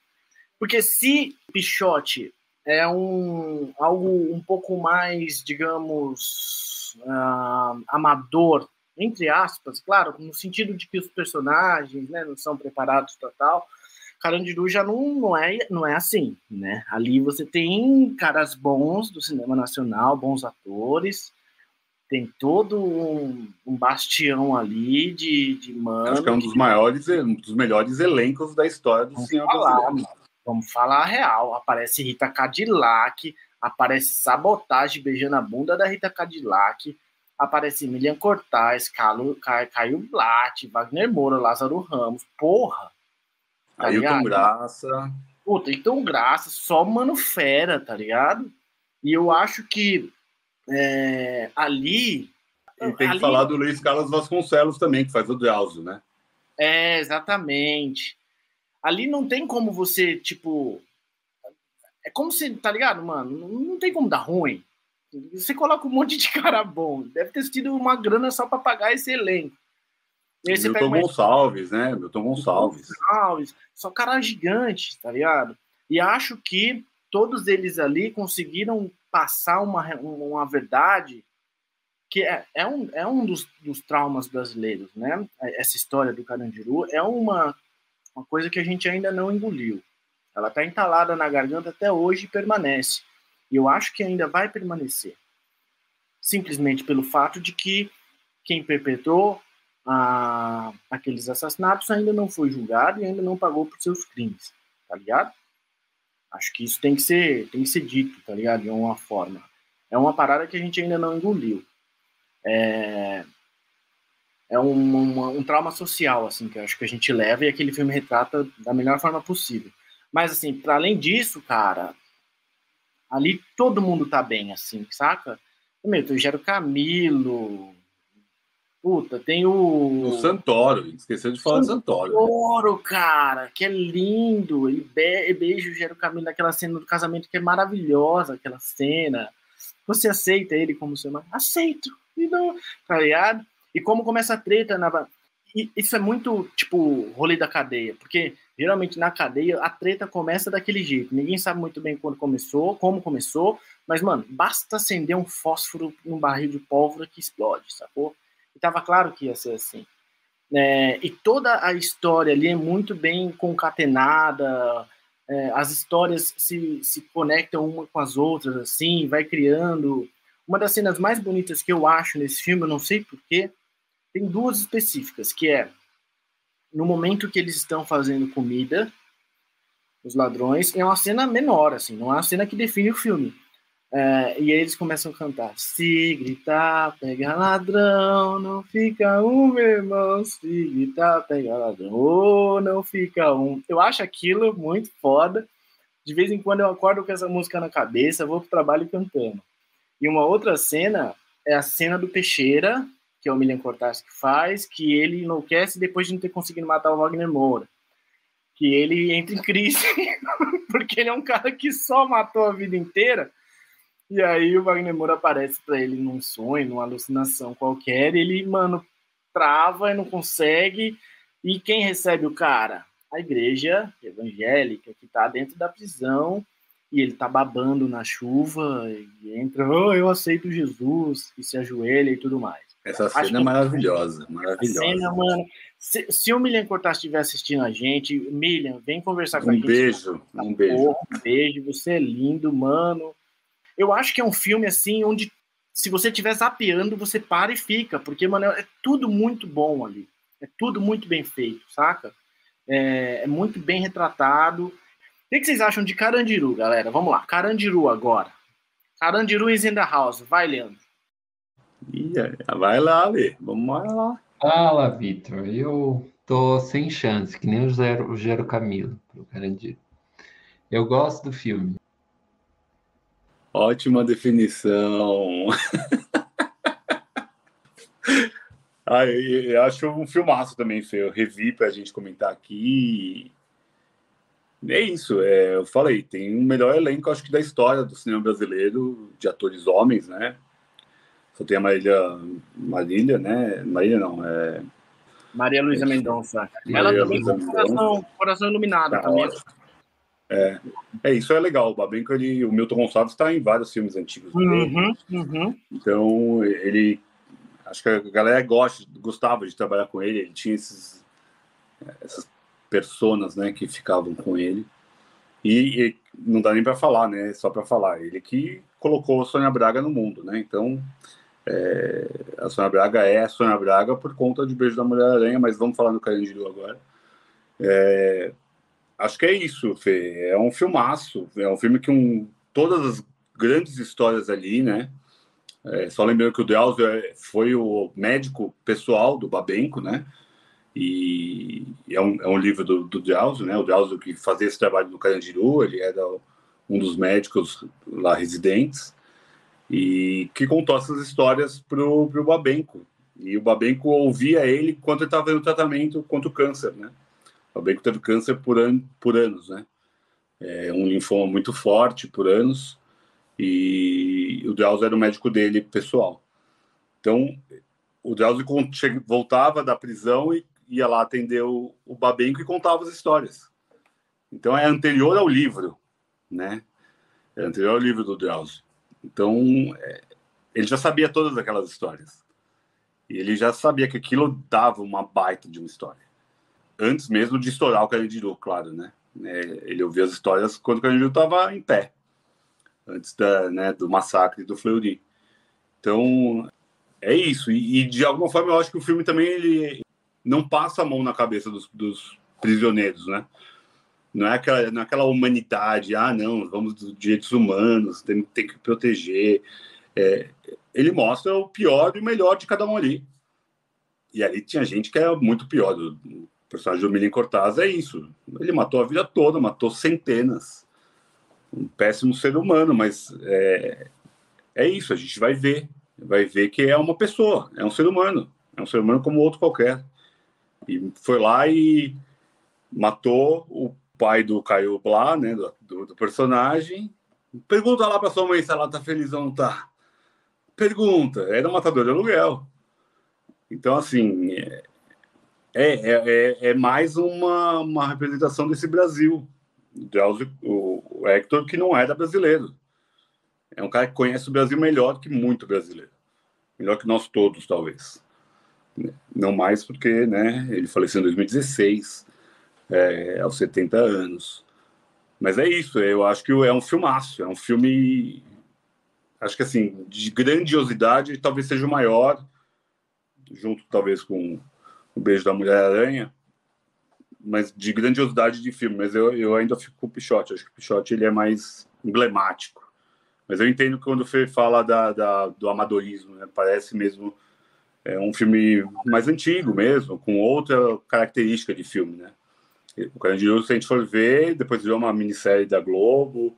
Porque se Pichote é um algo um pouco mais, digamos, uh, amador, entre aspas, claro, no sentido de que os personagens, né, não são preparados para tal. Carandiru já não, não, é, não é assim, né? Ali você tem caras bons do cinema nacional, bons atores, tem todo um, um bastião ali de, de mano. Acho que é um dos maiores, um dos melhores elencos da história do cinema brasileiro. Vamos falar a real. Aparece Rita Cadillac, aparece Sabotagem beijando a bunda da Rita Cadillac, aparece Milian Cortaz, Caio, Caio Blatt, Wagner Moura, Lázaro Ramos. Porra! Tá Ailton Graça. Puta, Ailton Graça, só mano fera, tá ligado? E eu acho que é, ali. E tem ali... que falar do Luiz Carlos Vasconcelos também, que faz o Drauzio, né? É, exatamente. Ali não tem como você, tipo. É como se, tá ligado, mano? Não tem como dar ruim. Você coloca um monte de cara bom. Deve ter tido uma grana só para pagar esse elenco. Milton Gonçalves, né? Milton Gonçalves. Gonçalves. São caras gigantes, tá ligado? E acho que todos eles ali conseguiram passar uma, uma verdade que é, é um, é um dos, dos traumas brasileiros, né? Essa história do Carandiru é uma, uma coisa que a gente ainda não engoliu. Ela está entalada na garganta até hoje e permanece. E eu acho que ainda vai permanecer. Simplesmente pelo fato de que quem perpetrou a, aqueles assassinatos ainda não foi julgado e ainda não pagou por seus crimes, tá ligado? Acho que isso tem que ser, tem que ser dito, tá ligado? De uma forma. É uma parada que a gente ainda não engoliu. É, é um, uma, um trauma social, assim, que eu acho que a gente leva e aquele filme retrata da melhor forma possível. Mas, assim, para além disso, cara, ali todo mundo tá bem, assim, saca? Meu, tem o Gero Camilo, Puta, tem o. O Santoro, esqueceu de falar Santoro. do Santoro. Santoro, cara, que é lindo. E be beijo o Gero Camilo naquela cena do casamento que é maravilhosa, aquela cena. Você aceita ele como seu marido? Aceito. E não, tá ligado? E como começa a treta na. E isso é muito, tipo, rolê da cadeia, porque geralmente na cadeia a treta começa daquele jeito. Ninguém sabe muito bem quando começou, como começou, mas, mano, basta acender um fósforo num barril de pólvora que explode, sacou? E estava claro que ia ser assim. É, e toda a história ali é muito bem concatenada, é, as histórias se, se conectam uma com as outras, assim, vai criando. Uma das cenas mais bonitas que eu acho nesse filme, eu não sei porquê, tem duas específicas, que é no momento que eles estão fazendo comida, os ladrões, é uma cena menor, assim, não é uma cena que define o filme. É, e aí eles começam a cantar: Se gritar, pega ladrão, não fica um, meu irmão. Se gritar, pega ladrão, oh, não fica um. Eu acho aquilo muito foda. De vez em quando eu acordo com essa música na cabeça, vou pro trabalho cantando. E uma outra cena é a cena do Teixeira, que é o Milian Cortaz que faz, que ele enlouquece depois de não ter conseguido matar o Wagner Moura. Que ele entra em crise, porque ele é um cara que só matou a vida inteira e aí o Wagner Moura aparece para ele num sonho, numa alucinação qualquer, ele, mano, trava e não consegue. E quem recebe o cara? A igreja evangélica que tá dentro da prisão e ele tá babando na chuva e entra, oh, eu aceito Jesus, e se ajoelha e tudo mais. Essa cena Acho é maravilhosa, maravilhosa. Cena, mano, se, se o Milian Cortaz estiver assistindo a gente, Milian, vem conversar com um a gente. Beijo, um beijo, um beijo. Você é lindo, mano. Eu acho que é um filme assim onde se você estiver zapeando, você para e fica, porque, mano, é tudo muito bom ali. É tudo muito bem feito, saca? É, é muito bem retratado. O que, que, vocês acham de Carandiru, galera? Vamos lá, Carandiru agora. Carandiru is in the house. Vai, Leandro. Vai lá, Lê. Vamos lá. Fala, Vitor. Eu tô sem chance, que nem o Gero, o Gero Camilo pro Carandiru. Eu gosto do filme. Ótima definição. ah, eu, eu, acho um filmaço também, Fê. Eu revi para a gente comentar aqui. É isso, é, eu falei, tem o melhor elenco, acho que, da história do cinema brasileiro, de atores homens, né? Só tem a Marília, Marília, né? Marília não, é... Maria Luísa Mendonça. Ela também tem coração, coração iluminado tá também. É, é, isso é legal. O Babenco, ele, o Milton Gonçalves está em vários filmes antigos. Uhum, uhum. Então, ele. Acho que a galera gosta, gostava de trabalhar com ele. Ele tinha esses, essas personas né, que ficavam com ele. E, e não dá nem para falar, né? Só para falar. Ele que colocou a Sônia Braga no mundo, né? Então, é, a Sônia Braga é a Sônia Braga por conta de Beijo da Mulher-Aranha, mas vamos falar no Carandiru agora. É, acho que é isso, Fê. É um filmaço. É um filme que um, todas as grandes histórias ali, né? É, só lembrando que o Drauzio é, foi o médico pessoal do Babenco, né? E é um, é um livro do, do Drauzio, né? O Drauzio que fazia esse trabalho no Carandiru, ele era um dos médicos lá residentes e que contou essas histórias pro, pro Babenco. E o Babenco ouvia ele enquanto ele estava fazendo tratamento contra o câncer, né? O Babenco teve câncer por, an por anos, né? É um linfoma muito forte por anos e o Drauzio era o médico dele pessoal. Então, o Drauzio voltava da prisão e ia lá atender o, o Babenco e contava as histórias. Então, é anterior ao livro, né? É anterior ao livro do Drauzio. Então, é, ele já sabia todas aquelas histórias. E ele já sabia que aquilo dava uma baita de uma história. Antes mesmo de estourar o Carandiru, claro, né? É, ele ouvia as histórias quando o Carandiru estava em pé. Antes da, né, do massacre do Fleury. Então, é isso. E, e, de alguma forma eu acho que o filme também ele não passa a mão na cabeça dos, dos prisioneiros, né? Não é aquela, não é aquela humanidade, ah, não, vamos dos direitos humanos, tem, tem que proteger. É, ele mostra o pior e o melhor de cada um ali. E ali tinha gente que é muito pior. O personagem do Milen Cortaz é isso. Ele matou a vida toda, matou centenas. Um péssimo ser humano, mas é, é isso, a gente vai ver. Vai ver que é uma pessoa, é um ser humano. É um ser humano como outro qualquer. E foi lá e matou o pai do Caio Blá, né, do, do, personagem. Pergunta lá para sua mãe se ela tá feliz ou não tá. Pergunta, era matador de aluguel. Então, assim, é, é, é, é mais uma, uma representação desse Brasil. O, o Hector, que não era brasileiro. É um cara que conhece o Brasil melhor que muito brasileiro. Melhor que nós todos, talvez. Não mais porque né, ele faleceu em 2016 é, aos 70 anos. Mas é isso, eu acho que é um filmaço, é um filme, acho que assim, de grandiosidade, talvez seja o maior, junto talvez com O Beijo da Mulher-Aranha, mas de grandiosidade de filme, mas eu, eu ainda fico com o Pichote, acho que o Pichote ele é mais emblemático. Mas eu entendo quando você fala da, da, do amadorismo, né? parece mesmo é um filme mais antigo mesmo, com outra característica de filme, né? O Carandiru, se a gente for ver, depois virou uma minissérie da Globo,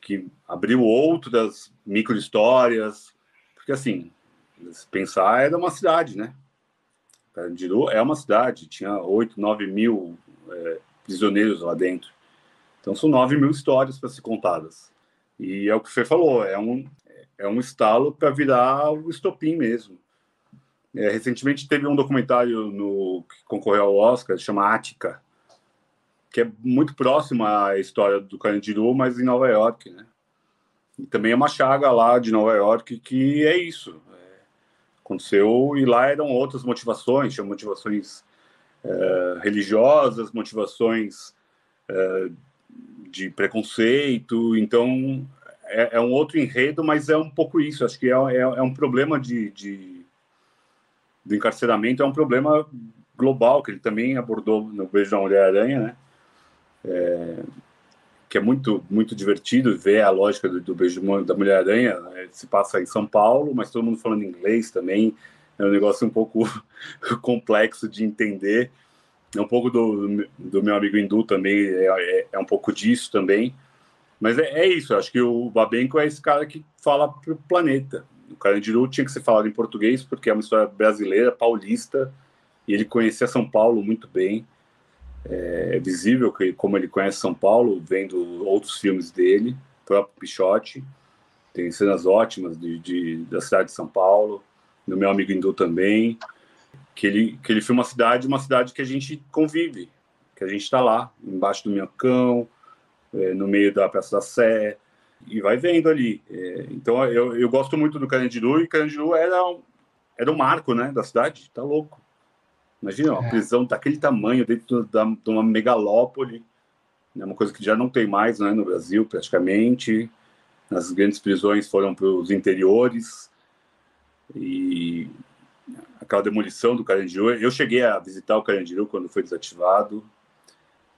que abriu outras micro-histórias, porque assim, se pensar, era uma cidade, né? Carandiru é uma cidade, tinha 8, 9 mil é, prisioneiros lá dentro. Então são 9 mil histórias para ser contadas. E é o que você falou, é um, é um estalo para virar o estopim mesmo. É, recentemente teve um documentário no, que concorreu ao Oscar, chama Ática, que é muito próxima à história do Carandiru, mas em Nova York, né? E também é uma chaga lá de Nova York que é isso. É, aconteceu e lá eram outras motivações, tinha motivações é, religiosas, motivações é, de preconceito. Então é, é, um outro enredo, mas é um pouco isso. Acho que é, é, é um problema de, de do encarceramento, é um problema global que ele também abordou no Beijo da Mulher Aranha, né? É, que é muito muito divertido ver a lógica do, do beijo da Mulher Aranha. Né? Se passa em São Paulo, mas todo mundo falando inglês também. É um negócio um pouco complexo de entender. É um pouco do, do meu amigo hindu também, é, é, é um pouco disso também. Mas é, é, isso, acho que o Babenco é esse cara que fala para o planeta. O Carandiru tinha que ser falado em português, porque é uma história brasileira, paulista, e ele conhecia São Paulo muito bem. É, é visível que, como ele conhece São Paulo, vendo outros filmes dele, próprio Pichote, tem cenas ótimas de, de, da cidade de São Paulo, do meu amigo Hindu também, que ele, que ele filma a cidade, uma cidade que a gente convive, que a gente está lá, embaixo do Minhocão, é, no meio da Praça da Sé, e vai vendo ali. É, então eu, eu gosto muito do Carandiru, e Carandiru era, um, era um marco né, da cidade, tá louco. Imagina, uma é. prisão daquele tamanho dentro da, de uma megalópole, né, uma coisa que já não tem mais né, no Brasil, praticamente. As grandes prisões foram para os interiores. E aquela demolição do Carandiru. Eu cheguei a visitar o Carandiru quando foi desativado.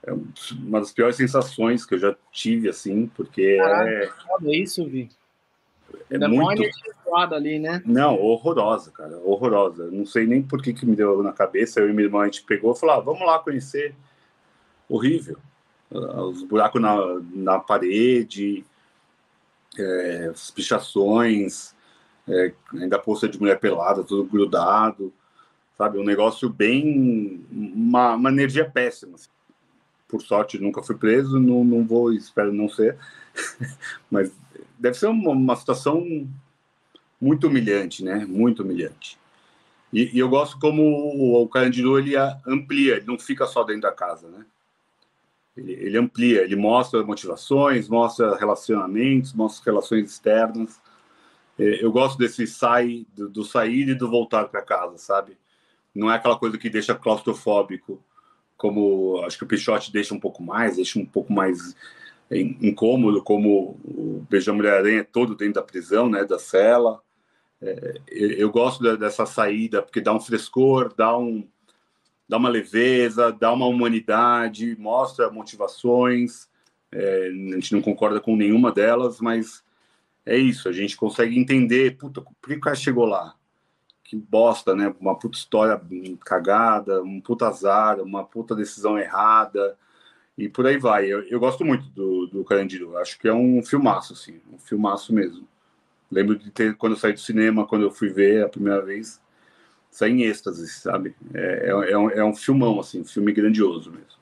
É uma das piores sensações que eu já tive, assim, porque Caraca, é... isso, Vi. É muito... ali, né? Não, horrorosa, cara, horrorosa. Não sei nem por que, que me deu na cabeça. Eu e minha irmã, a gente pegou e falou, ah, vamos lá conhecer. Horrível. Os buracos na, na parede, é, as pichações, é, ainda poça de mulher pelada, tudo grudado, sabe? Um negócio bem... Uma, uma energia péssima. Assim. Por sorte, nunca fui preso, não, não vou, espero não ser. Mas deve ser uma, uma situação muito humilhante, né? Muito humilhante. E, e eu gosto como o, o Carandiru ele amplia, ele não fica só dentro da casa, né? Ele, ele amplia, ele mostra motivações, mostra relacionamentos, mostra relações externas. É, eu gosto desse sai, do, do sair e do voltar para casa, sabe? Não é aquela coisa que deixa claustrofóbico, como acho que o Pichote deixa um pouco mais, deixa um pouco mais incômodo, como o Beijão Mulher-Aranha é todo dentro da prisão, né, da cela. É, eu gosto dessa saída, porque dá um frescor, dá, um, dá uma leveza, dá uma humanidade, mostra motivações. É, a gente não concorda com nenhuma delas, mas é isso, a gente consegue entender, puta, por que o cara chegou lá? Que bosta, né? Uma puta história cagada, um puta azar, uma puta decisão errada, e por aí vai. Eu, eu gosto muito do, do Carandiru. Acho que é um filmaço, assim, um filmaço mesmo. Lembro de ter, quando eu saí do cinema, quando eu fui ver a primeira vez, saí em êxtase, sabe? É, é, é, um, é um filmão, assim, um filme grandioso mesmo.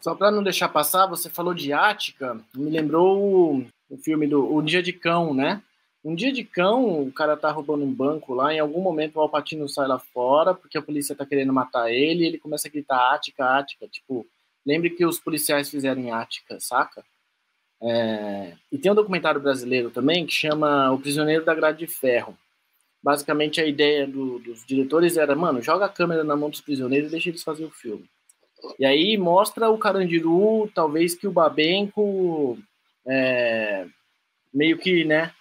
Só para não deixar passar, você falou de Ática, me lembrou o, o filme do O Dia de Cão, né? Um dia de cão, o cara tá roubando um banco lá, em algum momento o Alpatino sai lá fora, porque a polícia tá querendo matar ele, e ele começa a gritar Ática, Ática, tipo, Lembre que os policiais fizeram em Ática, saca? É... E tem um documentário brasileiro também que chama O Prisioneiro da Grade de Ferro. Basicamente a ideia do, dos diretores era, mano, joga a câmera na mão dos prisioneiros e deixa eles fazer o filme. E aí mostra o Carandiru, talvez que o Babenco é, meio que, né?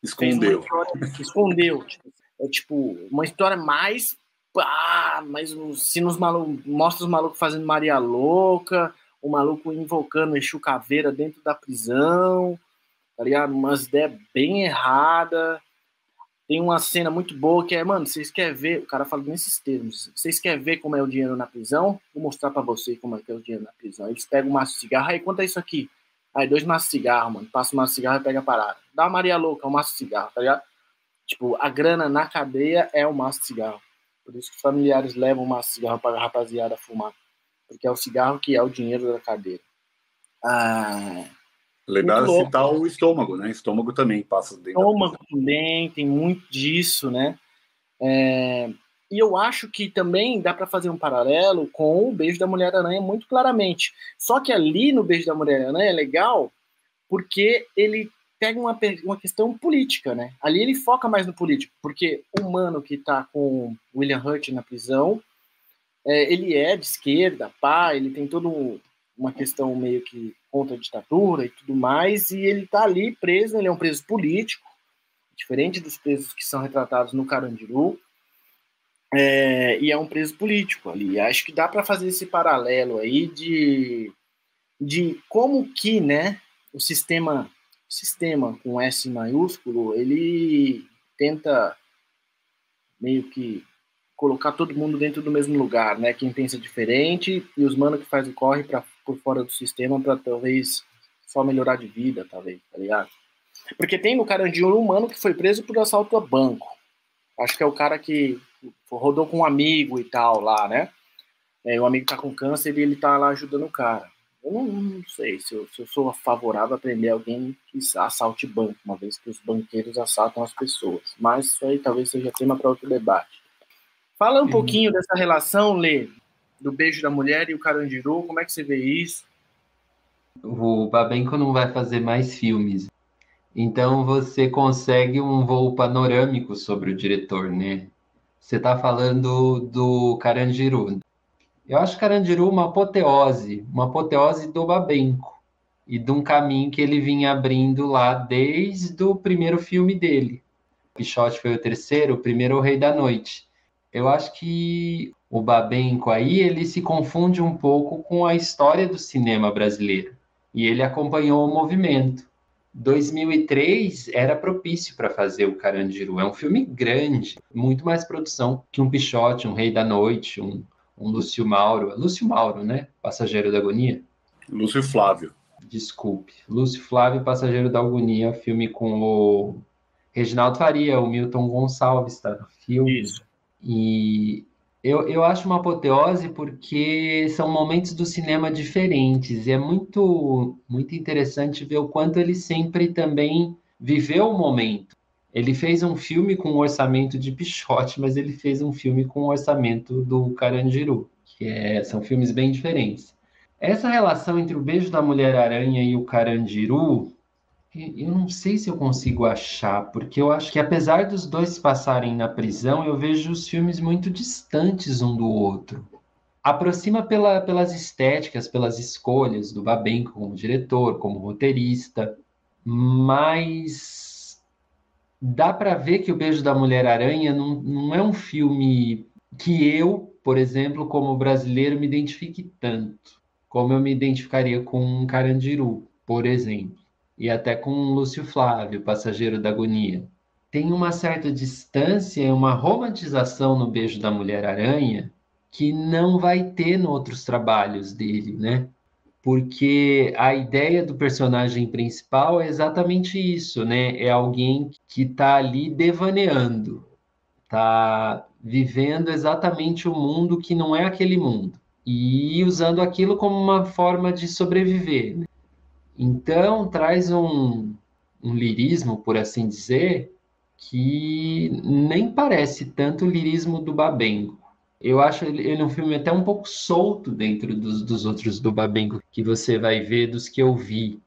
Escondeu. História, escondeu. Tipo, é tipo, uma história mais ah, mas se nos malucos, mostra os malucos fazendo Maria Louca, o maluco invocando Exu Caveira dentro da prisão, tá ligado? Umas ideias bem erradas. Tem uma cena muito boa que é, mano, vocês querem ver, o cara fala nesses termos, vocês querem ver como é o dinheiro na prisão? Vou mostrar para vocês como é que é o dinheiro na prisão. Eles pegam um maço de cigarro, aí é isso aqui? Aí dois maços de cigarro, mano, passa um maço de cigarro e pega a parada. Dá uma Maria Louca, um maço de cigarro, tá ligado? Tipo, a grana na cadeia é o maço de cigarro. Por isso que familiares levam uma cigarro para a rapaziada fumar. Porque é o cigarro que é o dinheiro da cadeira. Ah, Legal citar o estômago, né? Estômago também passa dentro. Estômago também, tem muito disso, né? É, e eu acho que também dá para fazer um paralelo com o Beijo da Mulher-Aranha muito claramente. Só que ali no Beijo da Mulher-Aranha é legal porque ele pega uma, uma questão política, né? Ali ele foca mais no político, porque o mano que tá com William Hurt na prisão, é, ele é de esquerda, pá, ele tem toda uma questão meio que contra a ditadura e tudo mais, e ele tá ali preso, ele é um preso político, diferente dos presos que são retratados no Carandiru, é, e é um preso político ali. Acho que dá para fazer esse paralelo aí de, de como que, né, o sistema sistema com S maiúsculo, ele tenta meio que colocar todo mundo dentro do mesmo lugar, né? Quem pensa diferente e os mano que faz o corre para por fora do sistema para talvez só melhorar de vida, talvez, tá ligado? Porque tem no Carandiru um mano que foi preso por assalto a banco. Acho que é o cara que rodou com um amigo e tal lá, né? é, o amigo tá com câncer e ele tá lá ajudando o cara. Eu não, não sei se eu, se eu, sou favorável a prender alguém que assalte banco, uma vez que os banqueiros assaltam as pessoas. Mas isso aí talvez seja tema para outro debate. Fala um uhum. pouquinho dessa relação, Lê, do beijo da mulher e o Carandiru, como é que você vê isso? O Babenco não vai fazer mais filmes. Então você consegue um voo panorâmico sobre o diretor, né? Você está falando do Carandiru. Eu acho Carandiru uma apoteose, uma apoteose do Babenco e de um caminho que ele vinha abrindo lá desde o primeiro filme dele. Pichote foi o terceiro, o primeiro o Rei da Noite. Eu acho que o Babenco aí ele se confunde um pouco com a história do cinema brasileiro e ele acompanhou o movimento. 2003 era propício para fazer o Carandiru. É um filme grande, muito mais produção que um Pichote, um Rei da Noite, um um Lúcio Mauro. Lúcio Mauro, né? Passageiro da Agonia. Lúcio Flávio. Desculpe. Lúcio Flávio, Passageiro da Agonia, filme com o Reginaldo Faria, o Milton Gonçalves está no filme. Isso. E eu, eu acho uma apoteose porque são momentos do cinema diferentes e é muito, muito interessante ver o quanto ele sempre também viveu o momento. Ele fez um filme com um orçamento de Pichote, mas ele fez um filme com um orçamento do Carandiru, que é, são filmes bem diferentes. Essa relação entre o Beijo da Mulher-Aranha e o Carandiru, eu não sei se eu consigo achar, porque eu acho que apesar dos dois passarem na prisão, eu vejo os filmes muito distantes um do outro. Aproxima pela, pelas estéticas, pelas escolhas do Babenco como diretor, como roteirista, mas dá para ver que o Beijo da Mulher-Aranha não, não é um filme que eu, por exemplo, como brasileiro, me identifique tanto, como eu me identificaria com um Carandiru, por exemplo, e até com Lúcio Flávio, Passageiro da Agonia. Tem uma certa distância, uma romantização no Beijo da Mulher-Aranha que não vai ter em outros trabalhos dele, né? porque a ideia do personagem principal é exatamente isso, né? É alguém que está ali devaneando, está vivendo exatamente o um mundo que não é aquele mundo e usando aquilo como uma forma de sobreviver. Né? Então traz um, um lirismo, por assim dizer, que nem parece tanto o lirismo do Babenco. Eu acho ele um filme até um pouco solto dentro dos, dos outros do Babenco que você vai ver, dos que eu vi,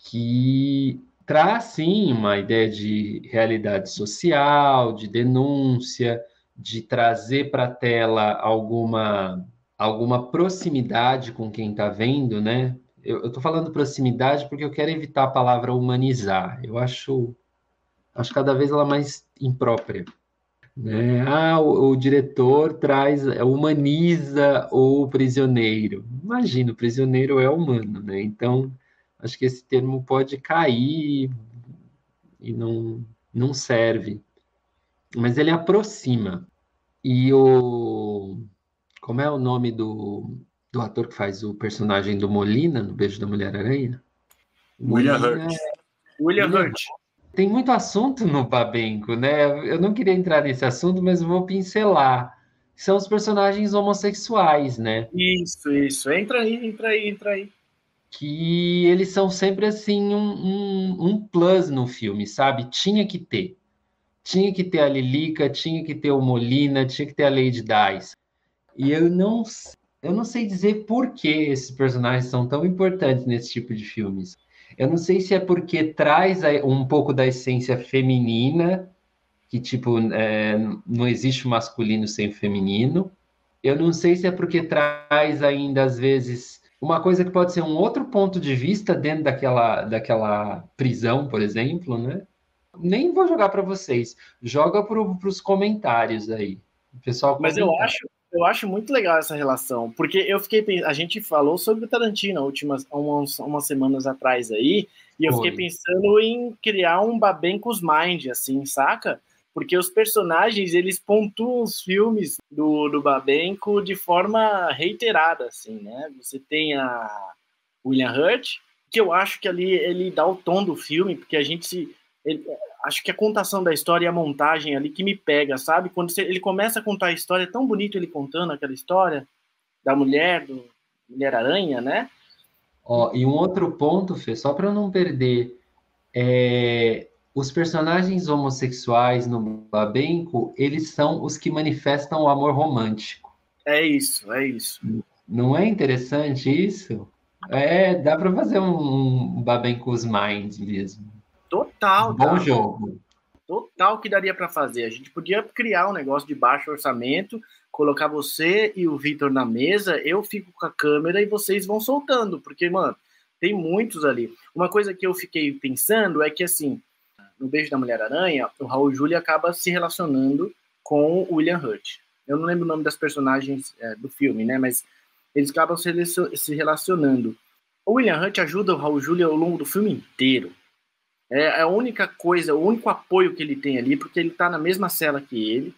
que traz sim uma ideia de realidade social, de denúncia, de trazer para a tela alguma alguma proximidade com quem está vendo, né? Eu estou falando proximidade porque eu quero evitar a palavra humanizar. Eu acho acho cada vez ela mais imprópria. Né? Ah, o, o, diretor traz, humaniza o prisioneiro. Imagina, o prisioneiro é humano, né? Então, acho que esse termo pode cair e não, não serve. Mas ele aproxima. E o. Como é o nome do, do ator que faz o personagem do Molina no Beijo da Mulher-Aranha? William Hurt. William Hurt. Tem muito assunto no Babenco, né? Eu não queria entrar nesse assunto, mas vou pincelar. São os personagens homossexuais, né? Isso, isso. Entra aí, entra aí, entra aí. Que eles são sempre assim um, um, um plus no filme, sabe? Tinha que ter. Tinha que ter a Lilica, tinha que ter o Molina, tinha que ter a Lady Dice. E eu não, eu não sei dizer por que esses personagens são tão importantes nesse tipo de filmes. Eu não sei se é porque traz um pouco da essência feminina, que tipo, é, não existe masculino sem feminino. Eu não sei se é porque traz ainda, às vezes, uma coisa que pode ser um outro ponto de vista dentro daquela, daquela prisão, por exemplo, né? Nem vou jogar para vocês, joga para os comentários aí. O pessoal Mas eu acho, eu acho muito legal essa relação, porque eu fiquei a gente falou sobre o Tarantino últimas umas, umas semanas atrás aí, e eu Foi. fiquei pensando em criar um Babencos Mind, assim, saca? Porque os personagens, eles pontuam os filmes do, do Babenco de forma reiterada, assim, né? Você tem a William Hurt, que eu acho que ali ele dá o tom do filme, porque a gente se ele, acho que a contação da história e a montagem ali que me pega, sabe? Quando você, ele começa a contar a história, é tão bonito ele contando aquela história, da mulher, do Mulher-Aranha, né? Ó, e um outro ponto, Fê, só para não perder, é, os personagens homossexuais no Babenco, eles são os que manifestam o amor romântico. É isso, é isso. Não é interessante isso? É, dá para fazer um, um Babenco's Mind mesmo. Total. Bom tá. jogo. Total que daria para fazer. A gente podia criar um negócio de baixo orçamento, colocar você e o Vitor na mesa, eu fico com a câmera e vocês vão soltando, porque, mano, tem muitos ali. Uma coisa que eu fiquei pensando é que, assim, no Beijo da Mulher-Aranha, o Raul Júlia acaba se relacionando com o William Hurt. Eu não lembro o nome das personagens é, do filme, né? Mas eles acabam se, se relacionando. O William Hurt ajuda o Raul Júlia ao longo do filme inteiro. É a única coisa, o único apoio que ele tem ali, porque ele está na mesma cela que ele,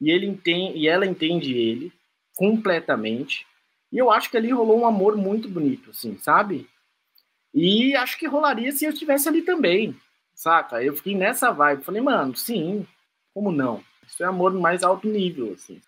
e ele entende, e ela entende ele completamente. E eu acho que ali rolou um amor muito bonito, assim, sabe? E acho que rolaria se eu estivesse ali também, saca? Eu fiquei nessa vibe. Falei, mano, sim, como não? Isso é amor mais alto nível, assim.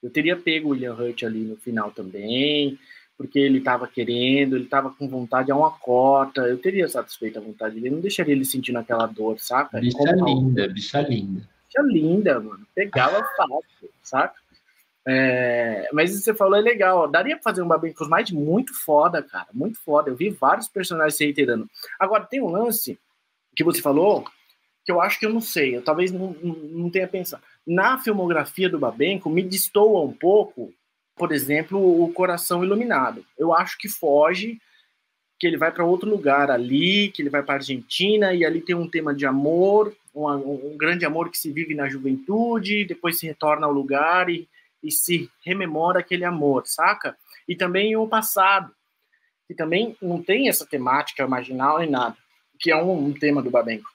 Eu teria pego o William Hurt ali no final também, porque ele estava querendo, ele estava com vontade a uma cota, eu teria satisfeito a vontade dele, não deixaria ele sentindo aquela dor, saca? Bicha Como linda, bicha linda. Bicha linda, mano. Pegava fácil, saca? É, mas isso que você falou é legal. Daria pra fazer um Babin mais muito foda, cara. Muito foda. Eu vi vários personagens se reiterando. Agora, tem um lance que você falou que eu acho que eu não sei. Eu talvez não, não tenha pensado. Na filmografia do Babenco, me destoa um pouco, por exemplo, o Coração Iluminado. Eu acho que foge, que ele vai para outro lugar ali, que ele vai para Argentina e ali tem um tema de amor, um, um, grande amor que se vive na juventude, depois se retorna ao lugar e e se rememora aquele amor, saca? E também o passado, que também não tem essa temática marginal nem nada, que é um, um tema do Babenco.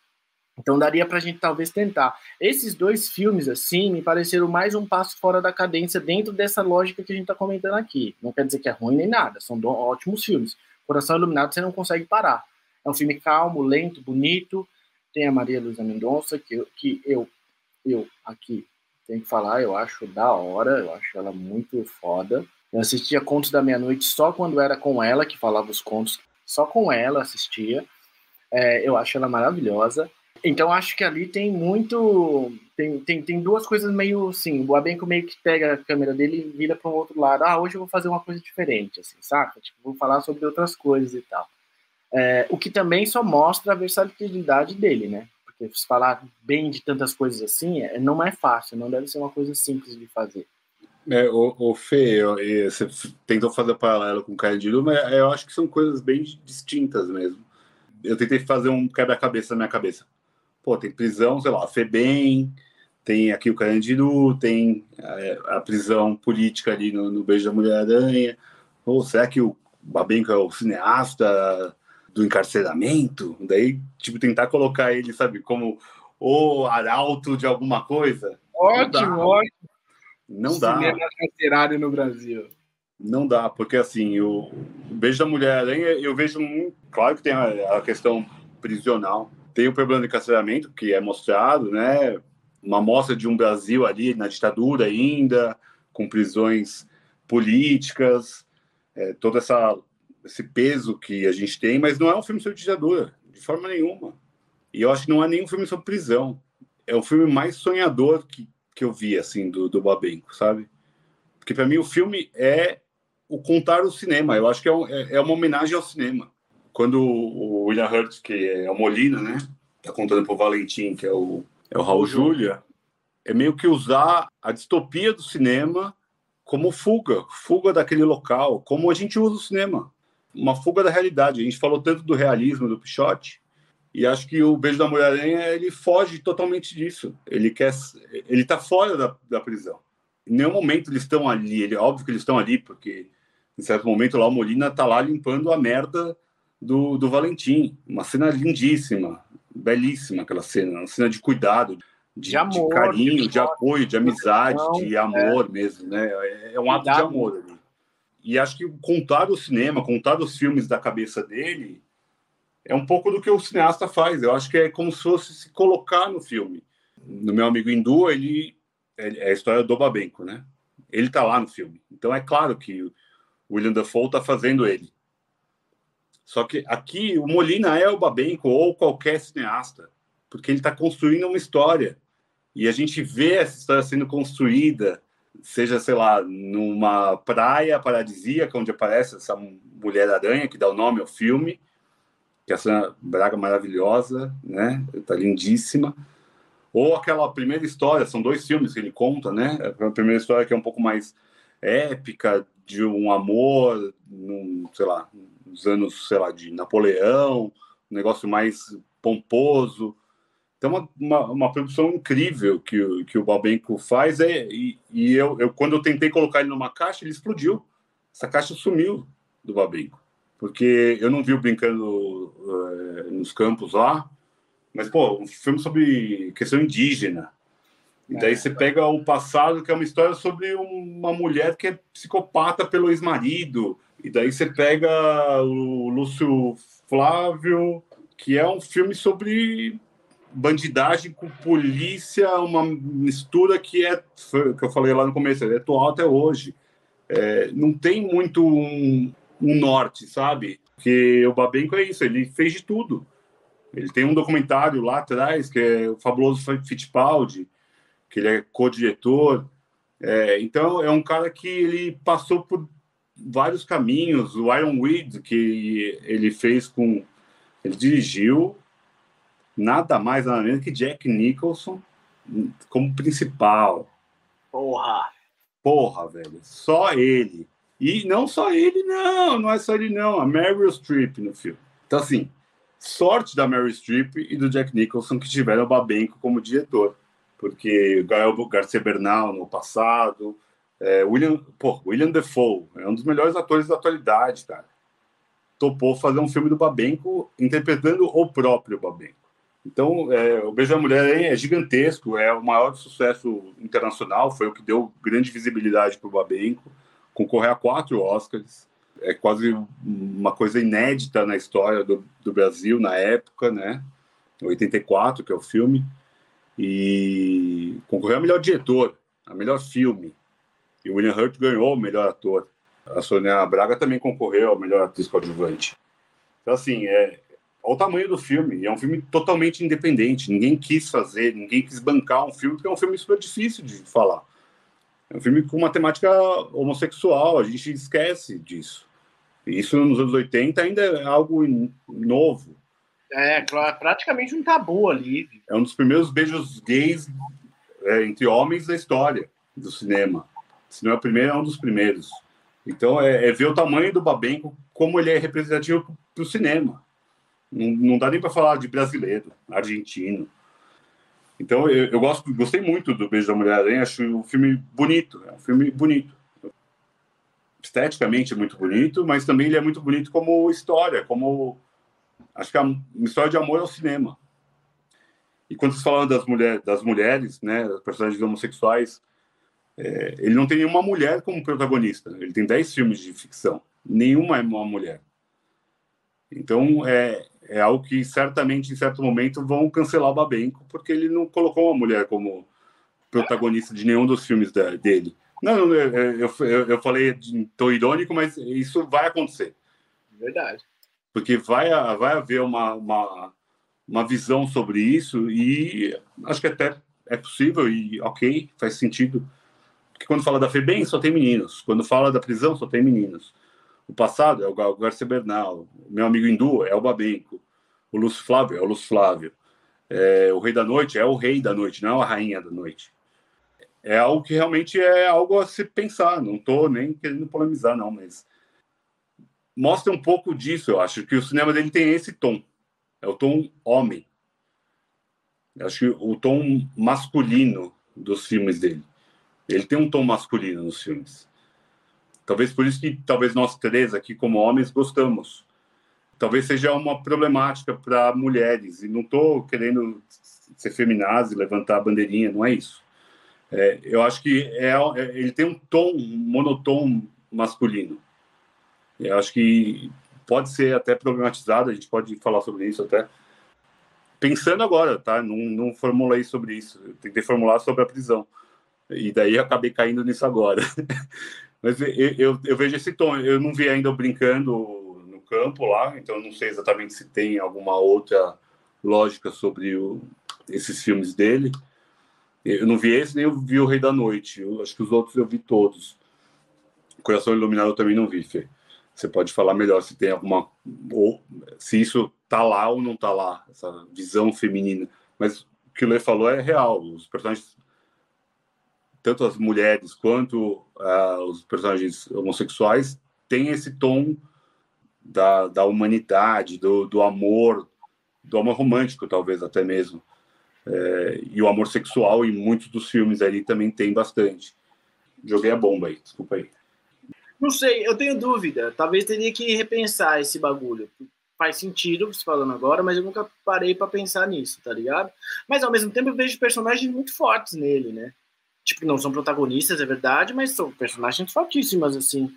Então daria pra gente talvez tentar. Esses dois filmes, assim, me pareceram mais um passo fora da cadência dentro dessa lógica que a gente tá comentando aqui. Não quer dizer que é ruim nem nada, são ótimos filmes. Coração Iluminado você não consegue parar. É um filme calmo, lento, bonito. Tem a Maria Luísa Mendonça, que eu, que eu, eu aqui tem que falar, eu acho da hora, eu acho ela muito foda. Eu assistia Contos da Meia-Noite só quando era com ela, que falava os contos, só com ela assistia. É, eu acho ela maravilhosa. Então acho que ali tem muito. Tem, tem, tem duas coisas meio assim. O Abenco meio que pega a câmera dele e vira para um outro lado. Ah, hoje eu vou fazer uma coisa diferente, assim, saca? Tipo, vou falar sobre outras coisas e tal. É, o que também só mostra a versatilidade dele, né? porque falar bem de tantas coisas assim é, não é fácil, não deve ser uma coisa simples de fazer. É, o, o Fê, eu, você tentou fazer paralelo com o Caio mas eu acho que são coisas bem distintas mesmo. Eu tentei fazer um quebra-cabeça na minha cabeça. Pô, tem prisão, sei lá, FEBEM, tem aqui o Carandiru, tem a, é, a, prisão política ali no, no Beijo da Mulher-Aranha. Ou será que o Babenco é o cineasta do encarceramento, daí, tipo, tentar colocar ele, sabe, como o arauto de alguma coisa. Ótimo, ótimo. Não dá. Cinema carcerário no Brasil. Não dá, porque assim, o Beijo da Mulher-Aranha, eu vejo, muito, claro que tem a, a questão prisional, tem o problema de encarceramento, que é mostrado, né, uma amostra de um Brasil ali na ditadura ainda, com prisões políticas, é, toda essa esse peso que a gente tem, mas não é um filme sobre ditadura, de forma nenhuma. E eu acho que não é nenhum filme sobre prisão. É o filme mais sonhador que, que eu vi, assim, do, do Babenco, sabe? Porque para mim o filme é o contar o cinema. Eu acho que é, um, é, é uma homenagem ao cinema. Quando o William Hurt, que é o Molina, né? Tá contando pro Valentim, que é o, é o Raul Júlia, é meio que usar a distopia do cinema como fuga, fuga daquele local, como a gente usa o cinema uma fuga da realidade. A gente falou tanto do realismo do Pichote, e acho que o Beijo da Mulher-Aranha ele foge totalmente disso. Ele quer, ele está fora da, da prisão. Em nenhum momento eles estão ali. Ele, óbvio que eles estão ali, porque em certo momento lá o Molina está lá limpando a merda do, do Valentim. Uma cena lindíssima, belíssima aquela cena, uma cena de cuidado, de, de, amor, de carinho, de, de apoio, de amizade, de amor é. mesmo, né? É, é um ato de amor ali. E acho que contar o cinema, contar os filmes da cabeça dele, é um pouco do que o cineasta faz. Eu acho que é como se fosse se colocar no filme. No meu amigo Hindu, ele é a história do Babenco, né? Ele tá lá no filme. Então é claro que William Dafoe está fazendo ele. Só que aqui o Molina é o Babenco ou qualquer cineasta, porque ele está construindo uma história. E a gente vê essa história sendo construída, seja, sei lá, numa praia paradisíaca, onde aparece essa mulher-aranha, que dá o nome ao filme, que é essa Braga maravilhosa, né? Tá lindíssima. Ou aquela primeira história, são dois filmes que ele conta, né? A primeira história que é um pouco mais épica, de um amor, num, sei lá, nos anos, sei lá, de Napoleão, um negócio mais pomposo. Então, uma, uma, uma produção incrível que, o, que o Babenco faz. É, e, e eu, eu, quando eu tentei colocar ele numa caixa, ele explodiu. Essa caixa sumiu do Babenco. Porque eu não vi o brincando uh, nos campos lá. Mas, pô, um filme sobre questão indígena. E daí você pega o passado, que é uma história sobre uma mulher que é psicopata pelo ex-marido. E daí você pega o Lúcio Flávio, que é um filme sobre bandidagem com polícia, uma mistura que é que eu falei lá no começo, é atual até hoje. É, não tem muito um, um, norte, sabe? Porque o Babenco é isso, ele fez de tudo. Ele tem um documentário lá atrás que é o Fabuloso Fittipaldi, que ele é co-diretor. É, então, é um cara que ele passou por vários caminhos. O Iron Weed, que ele fez com. Ele dirigiu nada mais, nada menos que Jack Nicholson como principal. Porra! Porra, velho. Só ele. E não só ele, não. Não é só ele, não. A Meryl Streep no filme. Então, assim, sorte da Meryl Streep e do Jack Nicholson que tiveram o Babenco como diretor porque Gael Garcia Bernal no passado, é, William, pô, William Defoe é um dos melhores atores da atualidade, cara. Topou fazer um filme do Babenco interpretando o próprio Babenco. Então, é, o Beijo da Mulher é gigantesco, é o maior sucesso internacional, foi o que deu grande visibilidade para o Babenco, concorrer a quatro Oscars, é quase uma coisa inédita na história do, do Brasil na época, né? 84, que é o filme e concorreu a melhor diretor, a melhor filme. E o William Hurt ganhou o melhor ator. A Sônia Braga também concorreu ao melhor atriz coadjuvante. Então, assim, é, olha o tamanho do filme. É um filme totalmente independente. Ninguém quis fazer, ninguém quis bancar um filme, porque é um filme super difícil de falar. É um filme com uma temática homossexual, a gente esquece disso. E isso nos anos 80 ainda é algo novo. É, praticamente um tabu ali. É um dos primeiros beijos gays é, entre homens da história do cinema. Se não é o primeiro, é um dos primeiros. Então, é, é ver o tamanho do Babenco, como ele é representativo para o cinema. Não, não, dá nem para falar de brasileiro, argentino. Então, eu, eu gosto, gostei muito do Beijo da Mulher-Aranha, acho um filme bonito, é um filme bonito. Esteticamente é muito bonito, mas também ele é muito bonito como história, como acho que é uma história de amor ao cinema. E quando vocês falam das, mulher, das mulheres, né, das personagens homossexuais, é, ele não tem nenhuma mulher como protagonista. Ele tem 10 filmes de ficção. Nenhuma é uma mulher. Então, é, é algo que certamente, em certo momento, vão cancelar o Babenco, porque ele não colocou uma mulher como protagonista de nenhum dos filmes da, dele. Não, eu, eu, eu, falei tom irônico, mas isso vai acontecer. Verdade porque vai, vai haver uma, uma, uma visão sobre isso e acho que até é possível e ok, faz sentido. Porque quando fala da FEBEM, só tem meninos. Quando fala da prisão, só tem meninos. O passado é o Garcia Bernal. O meu amigo hindu é o Babenco. O Lúcio Flávio é o Lúcio Flávio. É, o Rei da Noite é o Rei da Noite, não é a Rainha da Noite. É algo que realmente é algo a se pensar. Não estou nem querendo polemizar, não, mas mostra um pouco disso, eu acho, que o cinema dele tem esse tom. É o tom homem. Eu acho que o tom masculino dos filmes dele. Ele tem um tom masculino nos filmes. Talvez por isso que talvez nós três aqui como homens gostamos. Talvez seja uma problemática para mulheres e não estou querendo ser feminazi, levantar a bandeirinha, não é isso. É, eu acho que é, é, ele tem um tom monotom masculino. Eu acho que pode ser até problematizado, a gente pode falar sobre isso até. Pensando agora, tá? Não, não formulei sobre isso. Eu tentei formular sobre a prisão. E daí acabei caindo nisso agora. Mas eu, eu, eu, vejo esse tom. Eu não vi ainda brincando no campo lá, então não sei exatamente se tem alguma outra lógica sobre o, esses filmes dele. Eu não vi esse, nem eu vi O Rei da Noite. Eu, acho que os outros eu vi todos. Coração Iluminado eu também não vi, Fê. Você pode falar melhor se tem alguma. ou se isso tá lá ou não tá lá, essa visão feminina. Mas o que o Lê falou é real. Os personagens, tanto as mulheres quanto uh, os personagens homossexuais, têm esse tom da, da humanidade, do, do amor, do amor romântico, talvez até mesmo. É, e o amor sexual em muitos dos filmes ali também tem bastante. Joguei a bomba aí, desculpa aí. Não sei, eu tenho dúvida. Talvez teria que repensar esse bagulho. Faz sentido você falando agora, mas eu nunca parei para pensar nisso, tá ligado? Mas ao mesmo tempo eu vejo personagens muito fortes nele, né? Tipo, não são protagonistas, é verdade, mas são personagens fortíssimas, assim.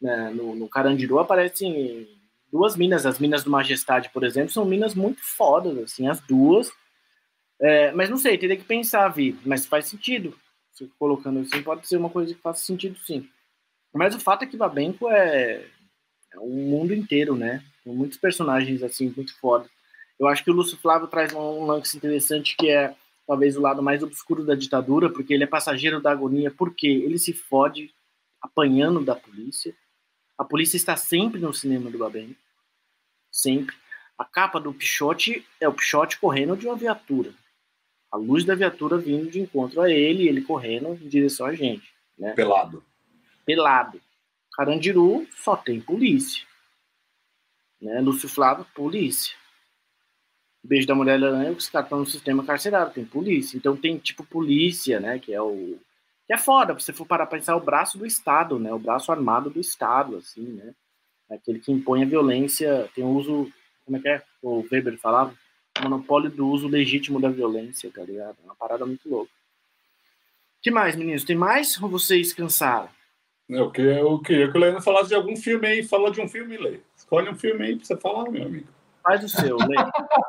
Né? No, no Carandiru aparecem duas minas. As minas do Majestade, por exemplo, são minas muito fodas, assim, as duas. É, mas não sei, teria que pensar, Vi. Mas faz sentido. Se colocando assim, pode ser uma coisa que faça sentido, sim. Mas o fato é que Babenco é, é um mundo inteiro, né? Tem muitos personagens assim muito foda. Eu acho que o Lúcio Flávio traz um lance interessante que é talvez o lado mais obscuro da ditadura, porque ele é passageiro da agonia, porque ele se fode apanhando da polícia. A polícia está sempre no cinema do Babenco. Sempre. A capa do Pichote é o Pichote correndo de uma viatura. A luz da viatura vindo de encontro a ele, ele correndo em direção a gente. Né? Pelado pelado. Carandiru só tem polícia. Né? Lúcio Flávio, polícia. Beijo da Mulher Aranha, os caras estão no sistema carcerário, tem polícia. Então tem tipo polícia, né? Que é o. Que é foda, se você for parar pra pensar, é o braço do Estado, né? O braço armado do Estado, assim, né? Aquele que impõe a violência, tem o uso. Como é que é? O Weber falava? monopólio do uso legítimo da violência, tá ligado? É uma parada muito louca. que mais, meninos? Tem mais ou vocês cansaram? Eu queria, eu queria que o Leandro falasse de algum filme aí. Fala de um filme, Lê. Escolhe um filme aí pra você falar, meu amigo. Faz o seu, Lê.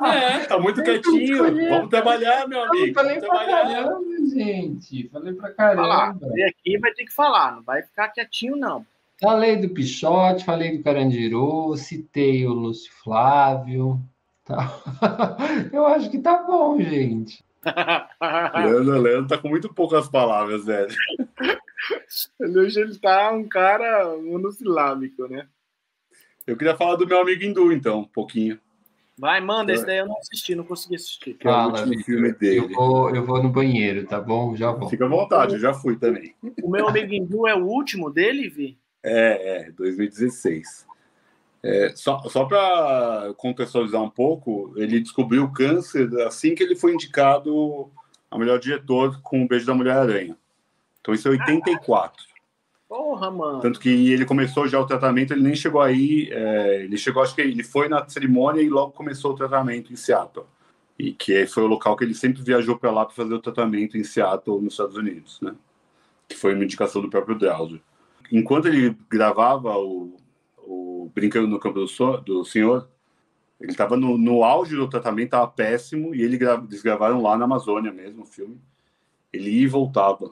é, tá muito quietinho. Vamos trabalhar, meu amigo. Eu falei Vamos pra trabalhar. caramba, gente. Falei pra caramba. Falar. aqui vai ter que falar, não vai ficar quietinho, não. Falei do Pichote, falei do Carandiru, citei o Lúcio Flávio. Tá. Eu acho que tá bom, gente. Leandro, Leandro tá com muito poucas palavras, velho. Hoje ele tá um cara monossilábico, né? Eu queria falar do meu amigo Hindu, então, um pouquinho. Vai, manda, esse daí eu não assisti, não consegui assistir. Que Fala, é o último filme dele. Eu vou, eu vou no banheiro, tá bom? Já vou. Fica à vontade, eu já fui também. O meu amigo Hindu é o último dele, Vi? É, é, 2016. É, só só para contextualizar um pouco, ele descobriu o câncer assim que ele foi indicado a melhor diretor com o Beijo da Mulher-Aranha. Então isso é 84. Porra, mano. Tanto que ele começou já o tratamento, ele nem chegou aí, é, ele chegou, acho que ele foi na cerimônia e logo começou o tratamento em Seattle. E que foi o local que ele sempre viajou para lá para fazer o tratamento em Seattle, nos Estados Unidos, né? Que foi uma indicação do próprio Drauzio. Enquanto ele gravava o o Brincando no Campo do, so, do Senhor, ele estava no, no, auge do tratamento, estava péssimo, e ele eles gravaram lá na Amazônia mesmo o filme. Ele ia e voltava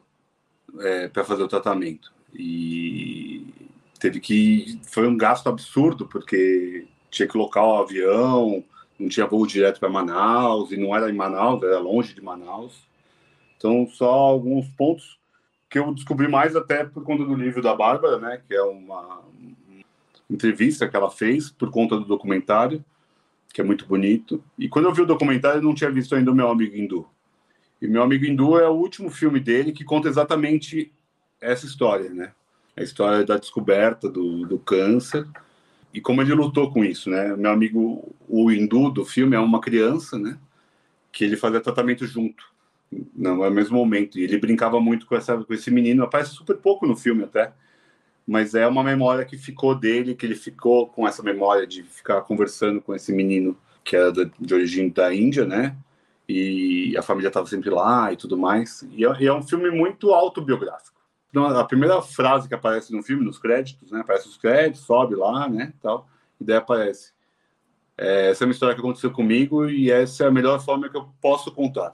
é, para fazer o tratamento. E teve que. Foi um gasto absurdo, porque tinha que locar o avião, não tinha voo direto para Manaus, e não era em Manaus, era longe de Manaus. Então, só alguns pontos que eu descobri mais até por conta do livro da Bárbara, né, que é uma, entrevista que ela fez por conta do documentário, que é muito bonito. E quando eu vi o documentário, eu não tinha visto ainda o Meu Amigo Hindu. E Meu Amigo Hindu é o último filme dele que conta exatamente essa história, né? A história da descoberta do, do câncer e como ele lutou com isso, né? Meu amigo, o hindu do filme é uma criança, né? Que ele fazia tratamento junto, no mesmo momento. E ele brincava muito com, essa, com esse menino, aparece super pouco no filme até mas é uma memória que ficou dele, que ele ficou com essa memória de ficar conversando com esse menino que era de origem da Índia, né? E a família estava sempre lá e tudo mais. E é, e é, um filme muito autobiográfico. A primeira frase que aparece no filme, nos créditos, né? Aparece os créditos, sobe lá, né? Tal, e daí aparece. É, essa é uma história que aconteceu comigo e essa é a melhor forma que eu posso contar.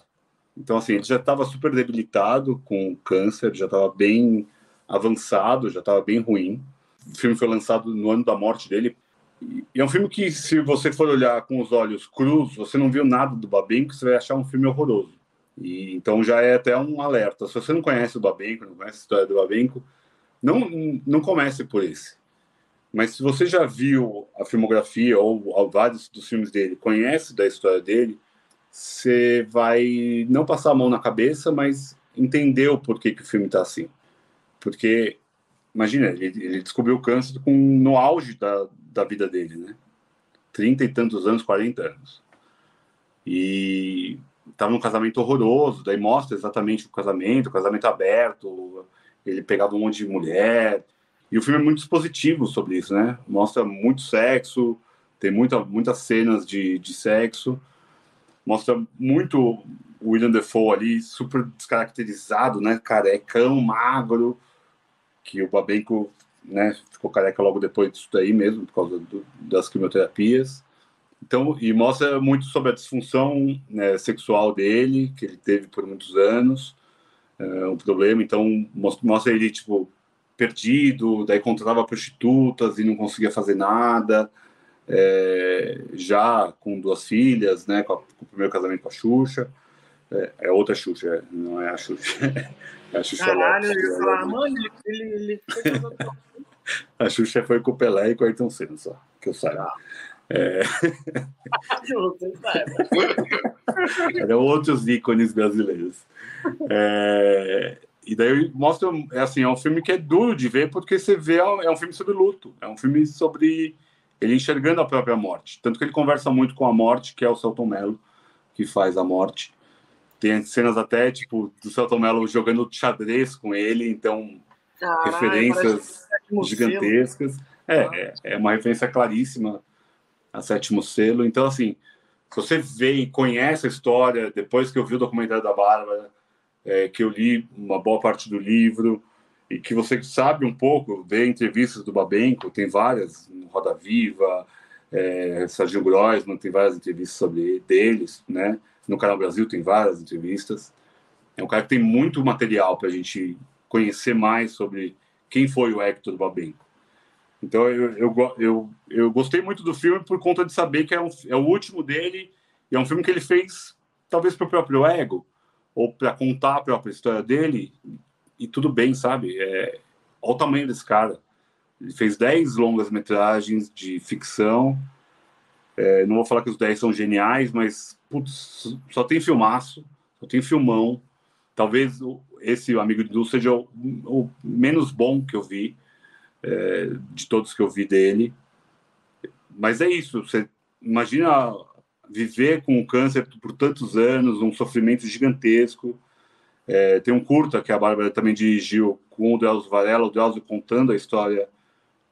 Então, assim, ele já estava super debilitado com câncer, já estava bem avançado, já estava bem ruim. O filme foi lançado no ano da morte dele. E é um filme que, se você for olhar com os olhos crus, você não viu nada do Babenco, você vai achar um filme horroroso. E, então já é até um alerta. Se você não conhece o Babenco, não conhece a história do Babenco, não, não comece por esse. Mas se você já viu a filmografia ou, ou vários dos filmes dele, conhece da história dele, você vai não passar a mão na cabeça, mas entender o porquê que o filme está assim. Porque, imagina, ele, ele, descobriu o câncer com, no auge da, da vida dele, né? Trinta e tantos anos, 40 anos. E estava num casamento horroroso, daí mostra exatamente o casamento, o casamento aberto, ele pegava um monte de mulher. E o filme é muito expositivo sobre isso, né? Mostra muito sexo, tem muita, muitas cenas de, de sexo, mostra muito o William Defoe ali, super descaracterizado, né? Carecão, magro, que o Babenco né, ficou careca logo depois disso daí mesmo, por causa do, das quimioterapias. Então, e mostra muito sobre a disfunção né, sexual dele, que ele teve por muitos anos, uh, um problema. Então, mostra, ele, tipo, perdido, daí contratava prostitutas e não conseguia fazer nada. É, já com duas filhas, né, com, a, com, o primeiro casamento com a Xuxa. É, é outra Xuxa, não é a Xuxa. É a Xuxa Caralho, ele falar, mano, ele, ele, A Xuxa foi com o Pelé e com o Ayrton Senna, só, que eu saiba. Ah. É... Eram outros ícones brasileiros. É... E daí mostra, é assim, é um filme que é duro de ver porque você vê, é um filme sobre luto, é um filme sobre ele enxergando a própria morte. Tanto que ele conversa muito com a morte, que é o Celton Mello, que faz a morte. Tem cenas até, tipo, do Celton Mello jogando xadrez com ele, então, referências gigantescas. É, é, é uma referência claríssima a Sétimo Selo. Então, assim, se você vê e conhece a história, depois que eu vi o documentário da Bárbara, é, que eu li uma boa parte do livro e que você sabe um pouco, vê entrevistas do Babenco, tem várias no Roda Viva, é, Serginho Groisman tem várias entrevistas sobre deles, né? No Canal Brasil tem várias entrevistas. É um cara que tem muito material para a gente conhecer mais sobre quem foi o Hector Babenco. Então eu, eu, eu, eu, gostei muito do filme por conta de saber que é, um, é o último dele e é um filme que ele fez talvez para o próprio ego, ou para contar a própria história dele, e tudo bem, sabe? É, olha o tamanho desse cara. Ele fez 10 longas metragens de ficção. É, não vou falar que os 10 são geniais, mas putz, só tem filmaço, só tem filmão. Talvez esse Amigo de Du seja o, o, menos bom que eu vi, é, de todos que eu vi dele. Mas é isso, você imagina viver com o câncer por tantos anos, um sofrimento gigantesco. É, tem um curta que a Bárbara também dirigiu com o Drauzio Varela, o Drauzio contando a história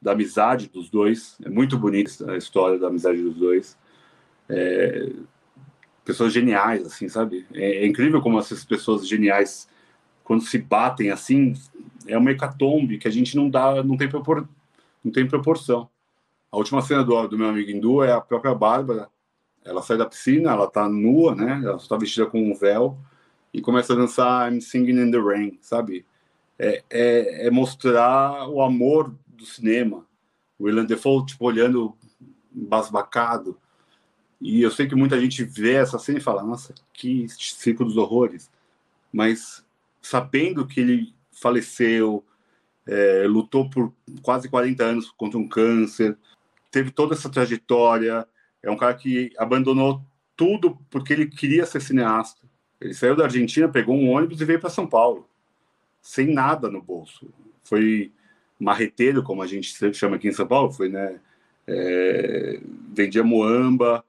da amizade dos dois. É muito bonita a história da amizade dos dois. É, pessoas geniais, assim, sabe? É, é, incrível como essas pessoas geniais, quando se batem assim, é uma hecatombe que a gente não dá, não tem, propor, não tem proporção. A última cena do, do meu amigo Hindu é a própria Bárbara ela sai da piscina, ela tá nua, né? Ela só tá vestida com um véu e começa a dançar I'm Singing in the Rain, sabe? É, é, é mostrar o amor do cinema. O William Defoe, tipo, olhando basbacado. E eu sei que muita gente vê essa cena e fala, nossa, que circo dos horrores. Mas sabendo que ele faleceu, é, lutou por quase 40 anos contra um câncer, teve toda essa trajetória, é um cara que abandonou tudo porque ele queria ser cineasta. Ele saiu da Argentina, pegou um ônibus e veio para São Paulo, sem nada no bolso. Foi marreteiro, como a gente chama aqui em São Paulo, foi, né? É, vendia moamba.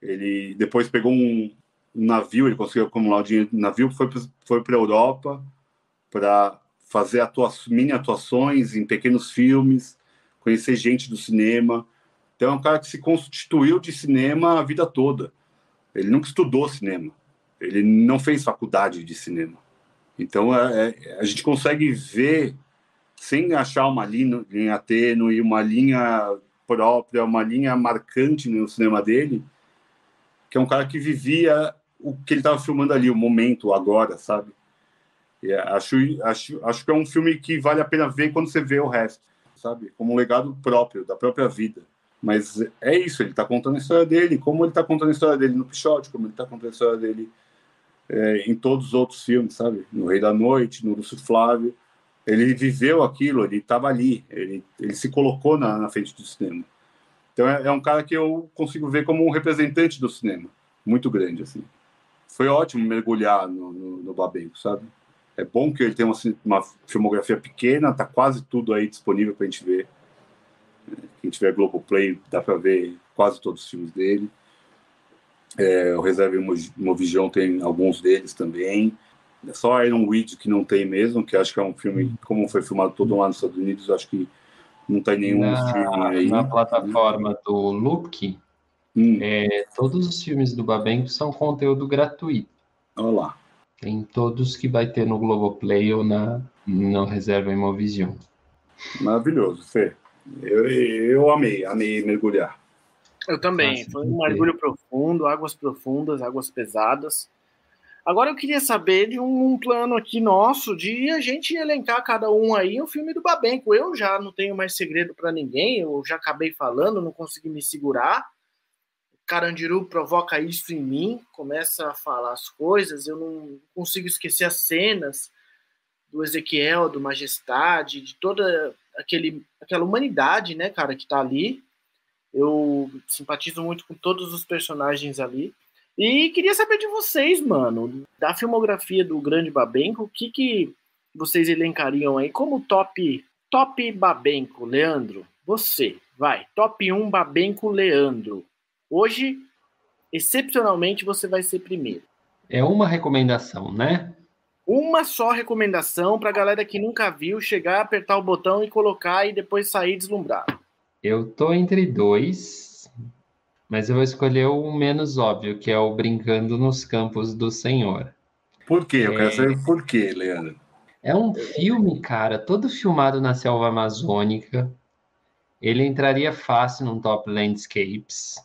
Ele depois pegou um, um navio, ele conseguiu acumular o dinheiro no navio, foi foi para a Europa para fazer atua mini atuações em pequenos filmes, conhecer gente do cinema. Então é um cara que se constituiu de cinema a vida toda. Ele nunca estudou cinema. Ele não fez faculdade de cinema. Então é, é, a gente consegue ver, sem achar uma linha, linha tênue, uma linha própria, uma linha marcante no cinema dele, que é um cara que vivia o que ele estava filmando ali, o momento, agora, sabe? Acho, acho, acho que é um filme que vale a pena ver quando você vê o resto, sabe? Como um legado próprio, da própria vida. Mas é isso, ele está contando a história dele, como ele está contando a história dele no Pichote, como ele está contando a história dele é, em todos os outros filmes, sabe? No Rei da Noite, no Lúcio Flávio. Ele viveu aquilo, ele estava ali, ele, ele se colocou na, na frente do cinema. Então é, é, um cara que eu consigo ver como um representante do cinema, muito grande, assim. Foi ótimo mergulhar no, no, no Babenco, sabe? É bom que ele tenha uma, uma filmografia pequena, tá quase tudo aí disponível para a gente ver. Quem tiver Globoplay dá para ver quase todos os filmes dele. É, o Reserva Movigion tem alguns deles também. É só Iron Weed que não tem mesmo, que acho que é um filme, como foi filmado todo lá nos Estados Unidos, acho que não tem nenhum na, aí. Na plataforma do Look, hum. é, todos os filmes do Babenco são conteúdo gratuito. Olha lá. Tem todos que vai ter no Globoplay ou na no Reserva Imovision. Maravilhoso, Fê. Eu, eu amei, amei mergulhar. Eu também. Nossa, Foi um mergulho profundo, águas profundas, águas pesadas. Agora eu queria saber de um, um, plano aqui nosso de a gente elencar cada um aí o um filme do Babenco. Eu já não tenho mais segredo para ninguém, eu já acabei falando, não consegui me segurar. Carandiru provoca isso em mim, começa a falar as coisas, eu não consigo esquecer as cenas do Ezequiel, do Majestade, de toda aquele, aquela humanidade, né, cara, que tá ali. Eu simpatizo muito com todos os personagens ali. E queria saber de vocês, mano, da filmografia do Grande Babenco, o que, que vocês elencariam aí como top top Babenco, Leandro? Você, vai, top 1 Babenco Leandro. Hoje, excepcionalmente, você vai ser primeiro. É uma recomendação, né? Uma só recomendação para galera que nunca viu chegar, apertar o botão e colocar e depois sair deslumbrado. Eu tô entre dois, mas eu vou escolher o menos óbvio, que é o Brincando nos Campos do Senhor. Por quê? Eu é... quero saber por quê, Leandro. É um filme, cara, todo filmado na selva amazônica. Ele entraria fácil num top landscapes.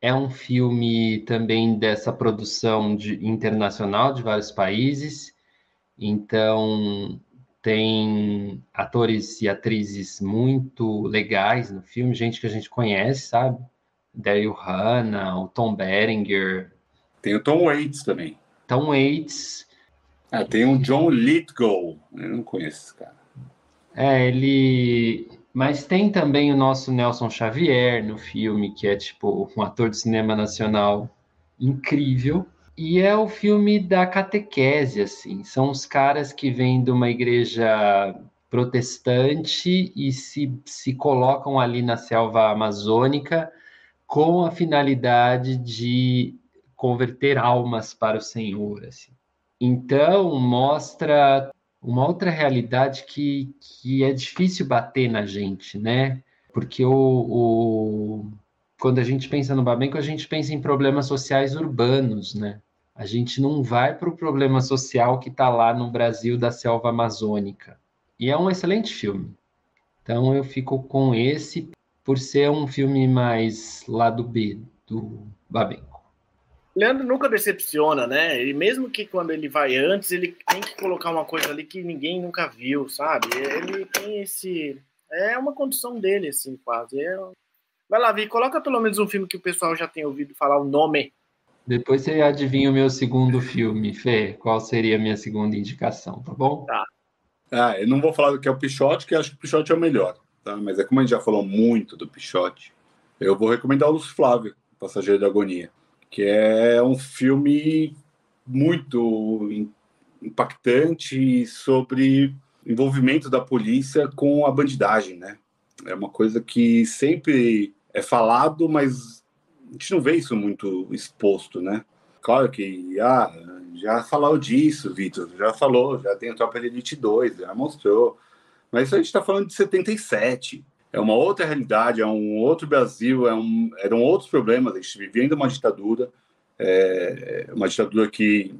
É um filme também dessa produção de, internacional de vários países. Então, tem atores e atrizes muito legais no filme, gente que a gente conhece, sabe? Daryl Hannah, o Tom Berenger. Tem o Tom Waits também. Tom Waits. Ah, tem o John Lithgow. Eu não conheço esse cara. É, ele. Mas tem também o nosso Nelson Xavier no filme, que é tipo um ator de cinema nacional incrível. E é o filme da catequese, assim. São os caras que vêm de uma igreja protestante e se, se colocam ali na selva amazônica com a finalidade de converter almas para o Senhor. Assim. Então, mostra uma outra realidade que, que é difícil bater na gente, né? Porque o, o quando a gente pensa no Babenco, a gente pensa em problemas sociais urbanos, né? A gente não vai para o problema social que está lá no Brasil da selva amazônica. E é um excelente filme. Então eu fico com esse por ser um filme mais lado B do Babenco. Leandro nunca decepciona, né? E mesmo que quando ele vai antes, ele tem que colocar uma coisa ali que ninguém nunca viu, sabe? Ele tem esse. É uma condição dele, assim, quase. É... Vai lá, Vi, coloca pelo menos um filme que o pessoal já tem ouvido falar o nome. Depois você adivinha o meu segundo filme, Fê. Qual seria a minha segunda indicação, tá bom? Tá. Ah, eu não vou falar do que é o Pichote, que acho que o Pichote é o melhor, tá? Mas é como a gente já falou muito do Pichote, eu vou recomendar o Lúcio Flávio, Passageiro da Agonia, que é um filme muito impactante sobre envolvimento da polícia com a bandidagem, né? É uma coisa que sempre é falado, mas a gente não vê isso muito exposto, né? Claro que ah, já falou disso, Vitor, já falou, já tem a Tropa de Elite 2, já mostrou. Mas a gente está falando de 77. É uma outra realidade, é um outro Brasil, é um, eram outros problemas. A gente vivia ainda uma ditadura, é, uma ditadura que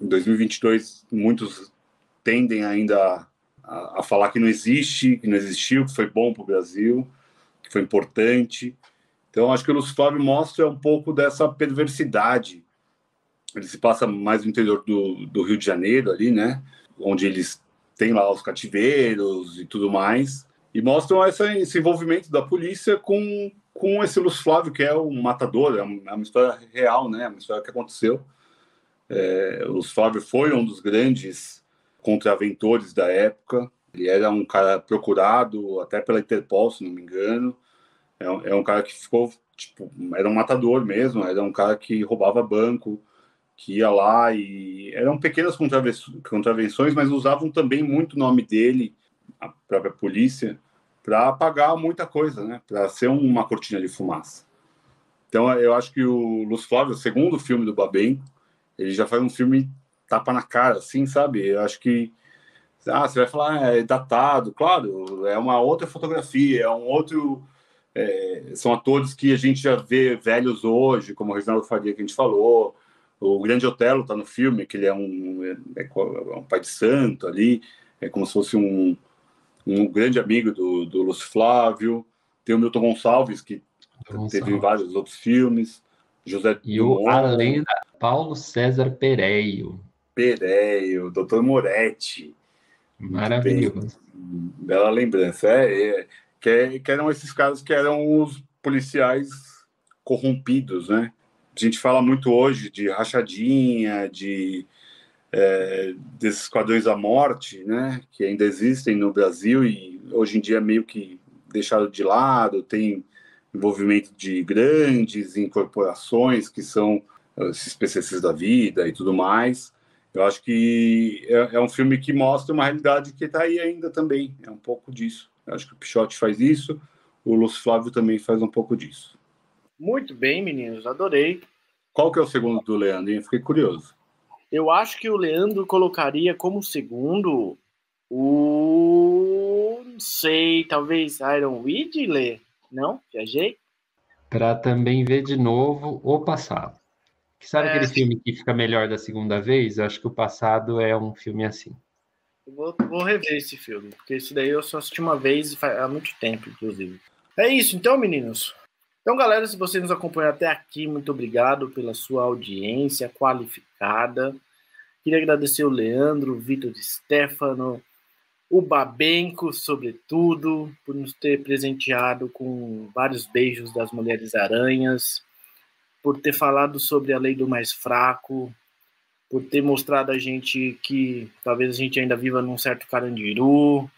em 2022 muitos tendem ainda a, a falar que não existe, que não existiu, que foi bom para o Brasil, que foi importante. Então, acho que o Lúcio Flávio mostra um pouco dessa perversidade. Ele se passa mais no interior do, do Rio de Janeiro, ali, né? onde eles têm lá os cativeiros e tudo mais, e mostram essa, esse envolvimento da polícia com, com esse Lúcio Flávio, que é um matador, é uma, é uma história real, né? É uma história que aconteceu. É, o Lúcio Flávio foi um dos grandes contraventores da época, ele era um cara procurado até pela Interpol, se não me engano, é, é um cara que ficou, tipo, era um matador mesmo, era um cara que roubava banco, que ia lá e eram pequenas contravenções, mas usavam também muito o nome dele, a própria polícia, para apagar muita coisa, né? Para ser uma cortina de fumaça. Então, eu acho que o Lúcio Flávio, o segundo filme do Babem, ele já faz um filme tapa na cara, assim, sabe? Eu acho que ah, você vai falar, ah, é datado, claro, é uma outra fotografia, é um outro. É, são atores que a gente já vê velhos hoje, como o Reginaldo Faria, que a gente falou, o Grande Otelo está no filme, que ele é um, é, é, um pai de santo ali, é como se fosse um, um grande amigo do, do Lúcio Flávio. Tem o Milton Gonçalves, que Gonçalves. teve vários outros filmes. José e o além da Paulo César Pereio. Pereio, Doutor Moretti. Maravilhoso. Bela lembrança. É, é, que, que eram esses caras que eram os policiais corrompidos, né? a gente fala muito hoje de rachadinha, de é, desses esquadrões da morte, né, que ainda existem no Brasil e hoje em dia meio que deixado de lado, tem envolvimento de grandes incorporações que são esses PCCs da vida e tudo mais. Eu acho que é, é um filme que mostra uma realidade que está aí ainda também, é um pouco disso. Eu acho que o Pichote faz isso, o Lúcio Flávio também faz um pouco disso. Muito bem, meninos, adorei. Qual que é o segundo do Leandro? Hein? Fiquei curioso. Eu acho que o Leandro colocaria como segundo o. Não sei, talvez Iron Widley? Não? Viajei? Para também ver de novo o passado. Que sabe é... aquele filme que fica melhor da segunda vez? Eu acho que o passado é um filme assim. Eu vou, vou rever esse filme, porque esse daí eu só assisti uma vez há muito tempo, inclusive. É isso, então, meninos. Então, galera, se você nos acompanhou até aqui, muito obrigado pela sua audiência qualificada. Queria agradecer o Leandro, o Vitor de Stefano, o Babenco, sobretudo, por nos ter presenteado com vários beijos das Mulheres Aranhas, por ter falado sobre a lei do mais fraco, por ter mostrado a gente que talvez a gente ainda viva num certo carandiru,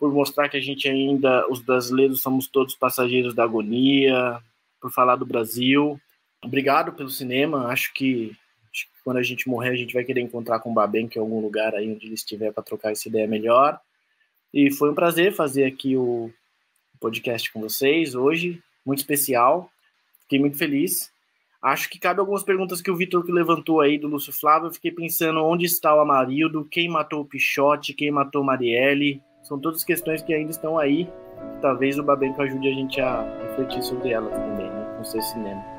por mostrar que a gente ainda, os brasileiros, somos todos passageiros da agonia, por falar do Brasil. Obrigado pelo cinema. Acho que, acho que quando a gente morrer, a gente vai querer encontrar com o Babenque em algum lugar aí onde ele estiver para trocar essa ideia melhor. E foi um prazer fazer aqui o podcast com vocês hoje, muito especial. Fiquei muito feliz. Acho que cabe algumas perguntas que o Vitor levantou aí do Lúcio Flávio. Eu fiquei pensando onde está o Amarildo, quem matou o Pichote, quem matou Marielle. São todas questões que ainda estão aí. Talvez o Babenco ajude a gente a refletir sobre elas também? Com seu cinema.